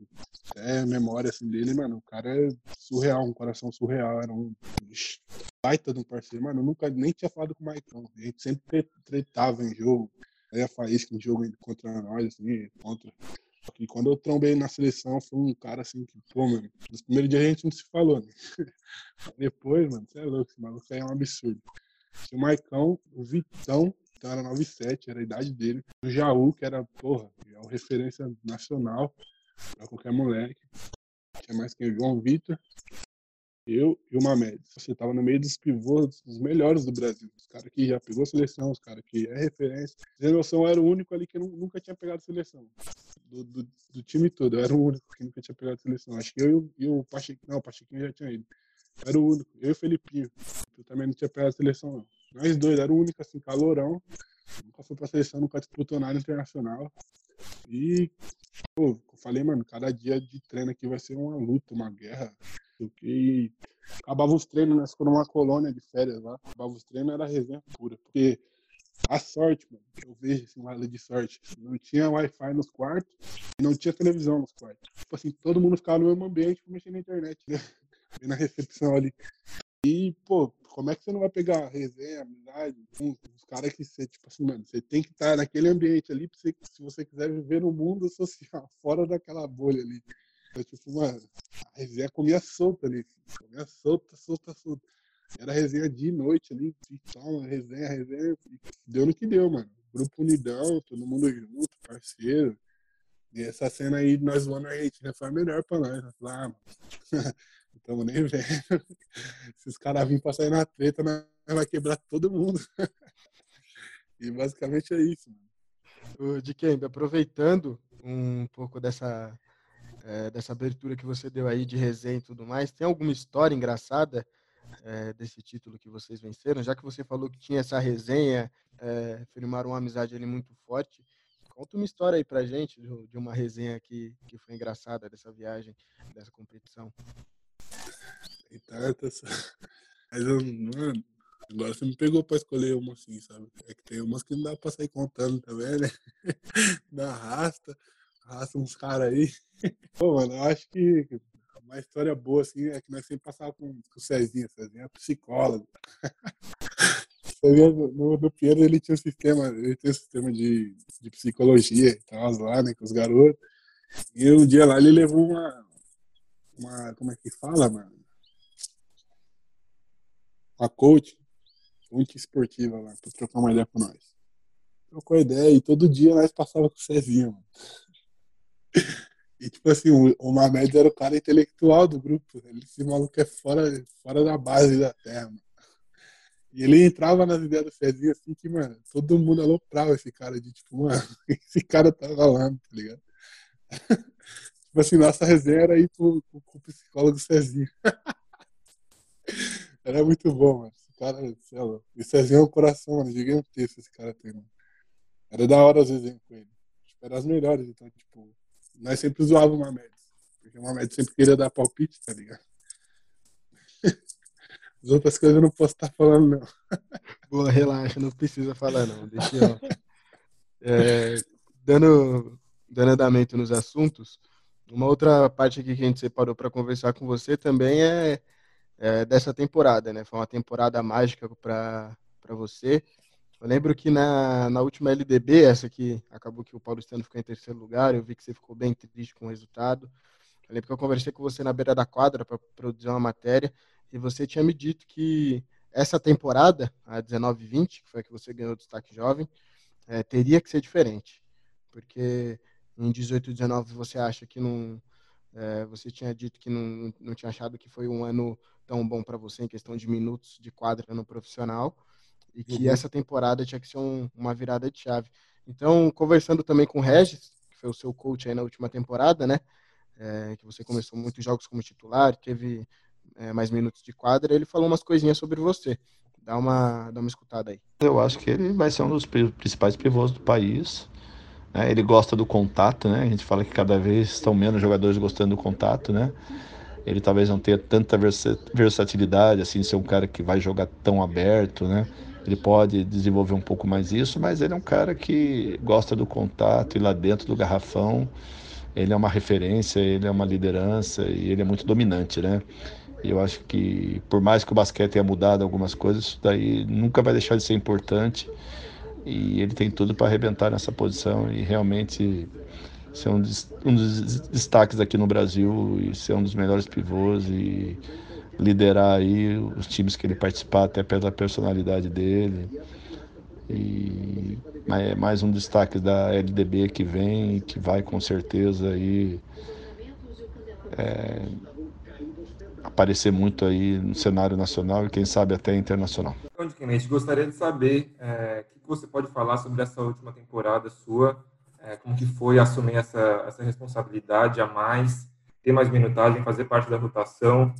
é memória assim, dele, mano, o cara é surreal, um coração surreal, era um baita de um parceiro, mano, eu nunca nem tinha falado com o Maicon, a gente sempre tretava em jogo, aí a Faísca em jogo contra nós, assim, contra. E quando eu trombei na seleção, foi um cara assim que, pô, mano, nos primeiros dias a gente não se falou, né? [laughs] Depois, mano, você é louco, esse maluco aí é um absurdo. O Maicão, o Vitão, então era 97, era a idade dele. O Jaú, que era, porra, é uma referência nacional pra qualquer moleque. Tinha mais quem? João Vitor, eu e o Mamed. Você tava no meio dos pivôs, dos melhores do Brasil. Os caras que já pegou seleção, os caras que é referência. Sem noção, eu era o único ali que nunca tinha pegado seleção. Do, do, do, time todo, eu era o único que nunca tinha pegado seleção. Acho que eu e o Pachequinho, não, o Pachequinho já tinha ido. Eu era o único. Eu e o Felipinho. Eu também não tinha pegado seleção, não. Nós dois, era o único, assim, calorão. Nunca foi pra seleção, nunca disputou nada internacional. E, pô, eu falei, mano, cada dia de treino aqui vai ser uma luta, uma guerra e acabava os treinos, nós ficamos numa colônia de férias lá. Acabava os treinos, era resenha pura. Porque a sorte, mano, eu vejo assim, uma de sorte. Não tinha Wi-Fi nos quartos e não tinha televisão nos quartos. Tipo assim, todo mundo ficava no mesmo ambiente mexendo na internet, né? [laughs] na recepção ali. E, pô, como é que você não vai pegar resenha, amizade, com os caras que você, tipo assim, mano, você tem que estar naquele ambiente ali você, se você quiser viver no mundo social, [laughs] fora daquela bolha ali. Eu, tipo, mano, a resenha comia solta ali, comia solta, solta, solta. Era resenha de noite ali, então, resenha, resenha, deu no que deu, mano. Grupo unidão, todo mundo junto, parceiro. E essa cena aí, nós voando a Argentina, foi a melhor pra nós. Ah, mano, [laughs] não estamos nem vendo. [laughs] Se os caras virem pra sair na treta, nós vai quebrar todo mundo. [laughs] e basicamente é isso, mano. O Dikembe, aproveitando um pouco dessa é, dessa abertura que você deu aí de resenha e tudo mais. Tem alguma história engraçada é, desse título que vocês venceram? Já que você falou que tinha essa resenha, é, firmaram uma amizade ali muito forte. Conta uma história aí pra gente de uma resenha que, que foi engraçada dessa viagem, dessa competição. Tem tantas. Mas, mano, agora você me pegou pra escolher uma assim, sabe? É que tem umas que não dá pra sair contando também, né? [laughs] Dá arrasta arrasta uns caras aí. [laughs] Pô, mano, eu acho que uma história boa, assim, é que nós sempre passávamos com, com o Cezinha. Cezinha é psicólogo. no, no Piero ele tinha um sistema, ele tinha um sistema de, de psicologia e lá, né, com os garotos. E um dia lá ele levou uma, uma como é que fala, mano? Uma coach, coach esportiva lá, pra trocar uma ideia com nós. Trocou ideia e todo dia nós passava com o Cezinha, mano. [laughs] E, tipo assim, o, Mamed era o cara intelectual do grupo. Ele, esse maluco é fora, fora da base da terra, mano. E ele entrava nas ideias do Fezinho assim que, mano, todo mundo aloprava esse cara de tipo, mano, [laughs] esse cara tá falando, tá ligado? [laughs] tipo assim, nossa resenha era ir pro, pro, pro psicólogo Cezinho. [laughs] era muito bom, mano. Esse cara, sei lá. E Cezinho é um coração, mano, gigantesco esse cara tem, mano. Era da hora as resenhas com ele. Tipo, era as melhores, então, tipo, nós sempre zoávamos o Mamed. Porque o Mamed sempre queria dar palpite, tá ligado? [laughs] As outras coisas eu não posso estar falando, não. [laughs] Boa, relaxa, não precisa falar, não. Deixa eu. É, dando, dando andamento nos assuntos, uma outra parte aqui que a gente separou para conversar com você também é, é, dessa temporada, né? Foi uma temporada mágica para você. Eu lembro que na, na última LDB, essa que acabou que o Paulistano ficou em terceiro lugar, eu vi que você ficou bem triste com o resultado. Eu lembro que eu conversei com você na beira da quadra para produzir uma matéria e você tinha me dito que essa temporada, a 19-20, que foi a que você ganhou o destaque jovem, é, teria que ser diferente. Porque em 18 e 19 você acha que não. É, você tinha dito que não, não tinha achado que foi um ano tão bom para você em questão de minutos de quadra no profissional e que uhum. essa temporada tinha que ser um, uma virada de chave. Então, conversando também com o Regis, que foi o seu coach aí na última temporada, né? É, que você começou muitos jogos como titular, teve é, mais minutos de quadra, ele falou umas coisinhas sobre você. Dá uma, dá uma escutada aí. Eu acho que ele vai ser um dos principais pivôs do país. Né? Ele gosta do contato, né? A gente fala que cada vez estão menos jogadores gostando do contato, né? Ele talvez não tenha tanta versatilidade, assim, ser um cara que vai jogar tão aberto, né? Ele pode desenvolver um pouco mais isso, mas ele é um cara que gosta do contato e lá dentro do garrafão ele é uma referência, ele é uma liderança e ele é muito dominante, né? Eu acho que por mais que o basquete tenha mudado algumas coisas, isso daí nunca vai deixar de ser importante e ele tem tudo para arrebentar nessa posição e realmente ser um dos, um dos destaques aqui no Brasil e ser um dos melhores pivôs e liderar aí os times que ele participar até pela personalidade dele. E é mais um destaque da LDB que vem e que vai com certeza aí é, aparecer muito aí no cenário nacional e quem sabe até internacional. Onde Kennedy, gostaria de saber é, o que você pode falar sobre essa última temporada sua, é, como que foi assumir essa, essa responsabilidade a mais, ter mais minutagem, fazer parte da rotação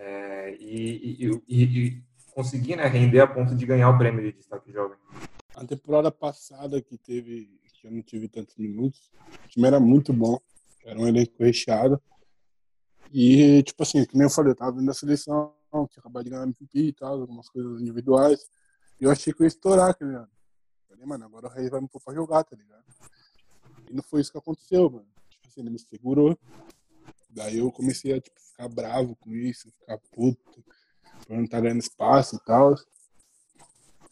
é, e, e, e, conseguir né, render a ponto de ganhar o prêmio de destaque jovem. A temporada passada que teve, que eu não tive tantos minutos, o time era muito bom, era um elenco recheado. E, tipo assim, que nem eu falei, eu tava vindo da seleção, tinha acabado de ganhar MVP e tal, algumas coisas individuais. E eu achei que eu ia estourar aquele ano. Falei, mano, agora o Reis vai me pôr pra jogar, tá ligado? E não foi isso que aconteceu, mano. Tipo assim, ele me segurou. Daí eu comecei a tipo, ficar bravo com isso, ficar puto, por não estar tá ganhando espaço e tal.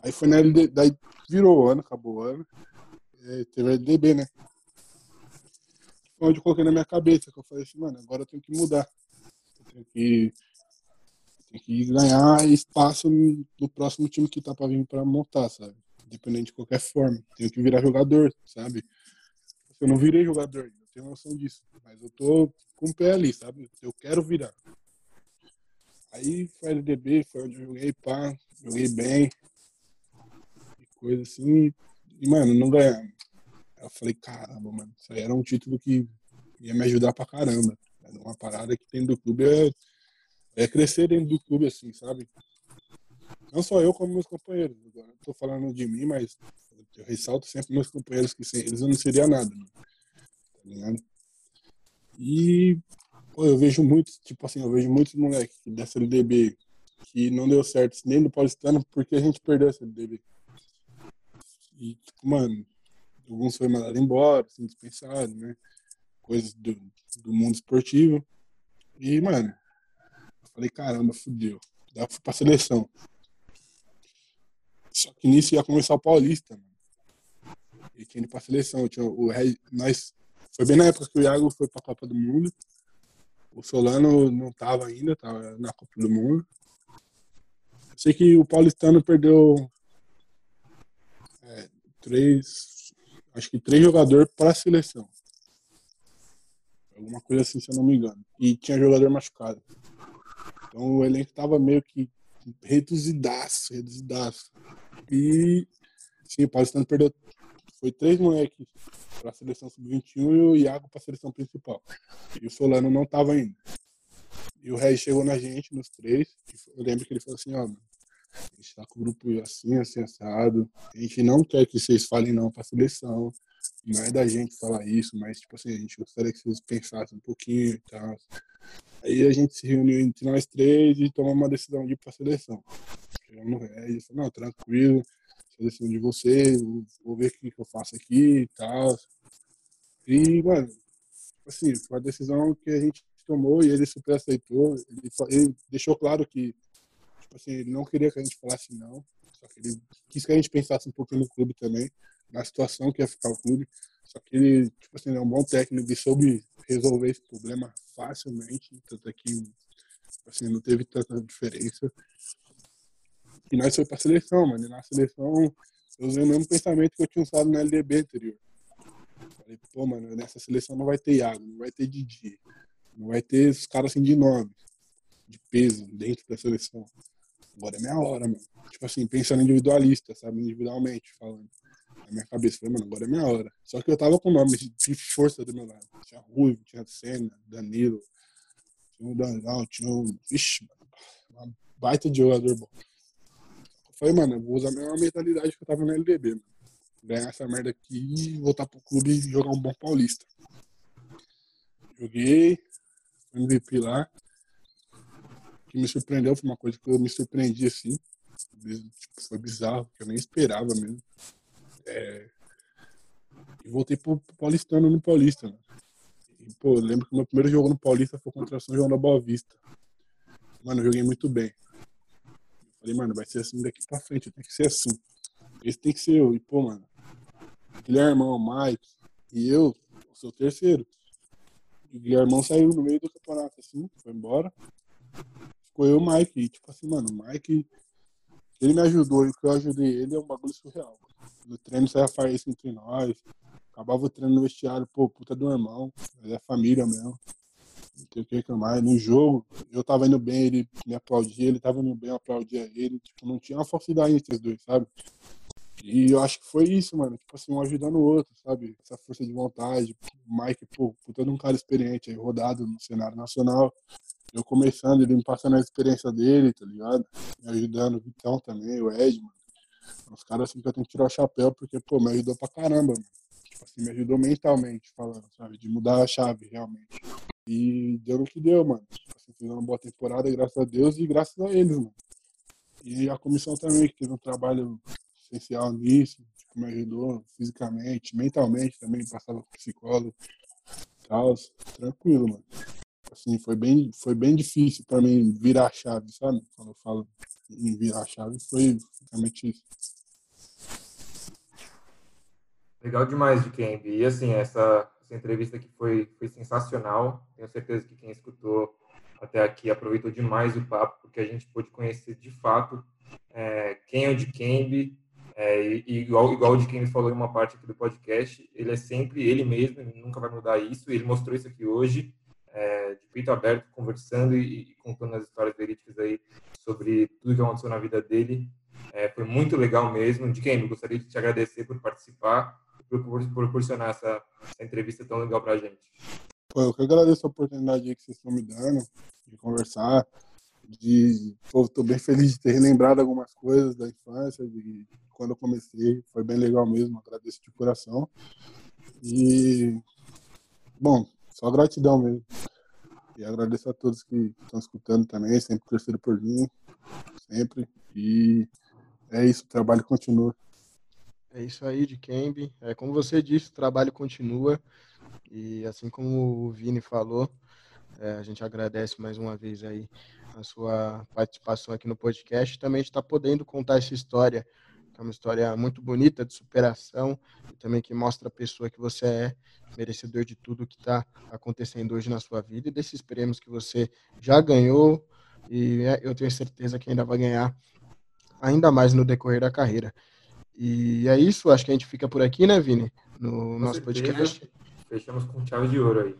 Aí foi na LD, daí virou o ano, acabou o ano. É, teve a LDB, né? Onde eu coloquei na minha cabeça, que eu falei assim, mano, agora eu tenho que mudar. Eu tenho que, tenho que ganhar espaço no próximo time que tá pra vir pra montar, sabe? Independente de qualquer forma. Tenho que virar jogador, sabe? Eu não virei jogador, tenho noção disso. Mas eu tô com o pé ali, sabe? Eu quero virar. Aí foi LDB, foi onde eu joguei, pá, joguei bem, coisa assim. E, mano, não ganhamos. Eu falei, caramba, mano, isso aí era um título que ia me ajudar pra caramba. Era uma parada que tem do clube é, é crescer dentro do clube, assim, sabe? Não só eu, como meus companheiros. Agora, eu tô falando de mim, mas eu ressalto sempre meus companheiros que sem eles eu não seria nada, mano. Ligado? E pô, eu vejo muitos, tipo assim, eu vejo muitos moleques dessa LDB que não deu certo nem no Paulistano porque a gente perdeu essa LDB. E, tipo, mano, alguns foi mandado embora, assim, dispensado, né? Coisas do, do mundo esportivo. E, mano, eu falei, caramba, fudeu. Daí eu fui pra seleção. Só que nisso ia começar o Paulista, mano. E tinha ido pra seleção. Tinha o, nós, foi bem na época que o Iago foi pra Copa do Mundo. O Solano não tava ainda, tava na Copa do Mundo. Eu sei que o Paulistano perdeu três, acho que três jogadores para a seleção. Alguma coisa assim, se eu não me engano. E tinha jogador machucado. Então o elenco tava meio que reduzidaço, reduzidaço. E sim, o Paulistano perdeu. Foi três moleques para a seleção sub-21 e o Iago para a seleção principal. E o Solano não tava indo. E o Regis chegou na gente, nos três. Eu lembro que ele falou assim: ó, a gente está com o grupo assim, assim, assado. A gente não quer que vocês falem não para a seleção. Não é da gente falar isso, mas, tipo assim, a gente gostaria que vocês pensassem um pouquinho e tal. Aí a gente se reuniu entre nós três e tomamos uma decisão de ir para a seleção. Chegamos no Regis, não, tranquilo, seleção de vocês, vou ver o que, que eu faço aqui e tal. E, mano, assim, foi uma decisão que a gente tomou e ele super aceitou. Ele, ele deixou claro que Tipo assim, ele não queria que a gente falasse não, só que ele quis que a gente pensasse um pouquinho no clube também, na situação que ia ficar o clube. Só que ele, tipo assim, é um bom técnico e soube resolver esse problema facilmente, tanto é que tipo assim, não teve tanta diferença. E nós foi pra seleção, mano. E na seleção eu usei o mesmo pensamento que eu tinha usado na LDB anterior. Falei, pô, mano, nessa seleção não vai ter Iago, não vai ter Didi, não vai ter os caras assim de nome, de peso dentro da seleção agora é minha hora, mano. Tipo assim, pensando individualista, sabe? Individualmente, falando. Na minha cabeça, falei, mano, agora é minha hora. Só que eu tava com nomes de força do meu lado. Tinha Ruivo, tinha Senna, Danilo, tinha o Danilo, tinha o. Vixe, mano, uma baita de jogador bom. Falei, mano, eu vou usar a mesma mentalidade que eu tava na LDB, mano. ganhar essa merda aqui e voltar pro clube e jogar um bom paulista. Joguei, MVP lá. O que me surpreendeu foi uma coisa que eu me surpreendi assim. Tipo, foi bizarro, que eu nem esperava mesmo. É... E voltei pro Paulistano no Paulista? E, pô, lembro que meu primeiro jogo no Paulista foi contra o São João da Boa Vista. Mano, eu joguei muito bem. Falei, mano, vai ser assim daqui pra frente, tem que ser assim. Esse tem que ser eu. E, pô, mano, Guilhermão, Mike e eu, sou o terceiro. E o Guilhermão saiu no meio do campeonato, assim, foi embora. Ficou eu e o Mike. E, tipo assim, mano, o Mike, ele me ajudou e o que eu ajudei ele é um bagulho surreal. No treino saia faísca entre nós. Acabava o treino no vestiário, pô, puta do irmão. É família mesmo. Não tem o que reclamar. No jogo, eu tava indo bem, ele me aplaudia, ele tava indo bem, eu aplaudia ele. Tipo, não tinha uma falsidade entre os dois, sabe? E eu acho que foi isso, mano. Tipo assim, um ajudando o outro, sabe? Essa força de vontade. O Mike, pô, de um cara experiente aí, rodado no cenário nacional. Eu começando, ele me passando a experiência dele, tá ligado? Me ajudando o Vitão também, o Ed, mano. Os caras assim que eu tenho que tirar o chapéu, porque, pô, me ajudou pra caramba, mano. Tipo assim, me ajudou mentalmente, falando, sabe? De mudar a chave, realmente. E deu no que deu, mano. Tipo assim, fiz uma boa temporada, graças a Deus e graças a eles, mano. E a comissão também, que teve um trabalho essencial nisso, tipo, me ajudou fisicamente, mentalmente também, passava com psicólogo tal, tranquilo, mano. Assim, foi bem, foi bem difícil para mim virar a chave, sabe? Quando eu falo em virar a chave, foi realmente isso. Legal demais de Kemp. E assim, essa, essa entrevista aqui foi, foi sensacional. Tenho certeza que quem escutou até aqui aproveitou demais o papo, porque a gente pôde conhecer de fato é, quem é o de Kemp, é, e, igual, igual de quem falou em uma parte aqui do podcast, ele é sempre ele mesmo, ele nunca vai mudar isso. Ele mostrou isso aqui hoje, é, de peito aberto, conversando e, e, contando as histórias verídicas aí sobre tudo que aconteceu na vida dele. É, foi muito legal mesmo. Eu gostaria de te agradecer por participar por, por proporcionar essa, essa entrevista tão legal para a gente. Pô, eu que agradeço a oportunidade que vocês estão me dando de conversar de pô, tô bem feliz de ter relembrado algumas coisas da infância, de quando eu comecei, foi bem legal mesmo, agradeço de coração. E bom, só gratidão mesmo. E agradeço a todos que estão escutando também, sempre torcendo por mim, sempre. E é isso, o trabalho continua. É isso aí de Kembe. É como você disse, o trabalho continua. E assim como o Vini falou, é, a gente agradece mais uma vez aí a sua participação aqui no podcast. Também está podendo contar essa história, que é uma história muito bonita de superação e também que mostra a pessoa que você é, merecedor de tudo que está acontecendo hoje na sua vida e desses prêmios que você já ganhou e é, eu tenho certeza que ainda vai ganhar ainda mais no decorrer da carreira. E é isso, acho que a gente fica por aqui, né, Vini? No com nosso certeza. podcast. Fechamos com chave de ouro aí.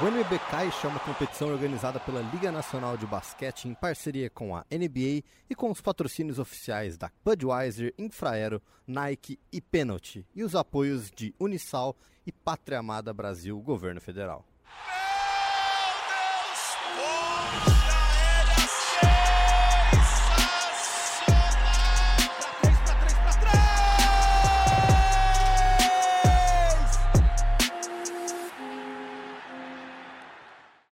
O NBB Caixa é uma competição organizada pela Liga Nacional de Basquete em parceria com a NBA e com os patrocínios oficiais da Budweiser, Infraero, Nike e Penalty, e os apoios de Unisal e Pátria Amada Brasil, Governo Federal.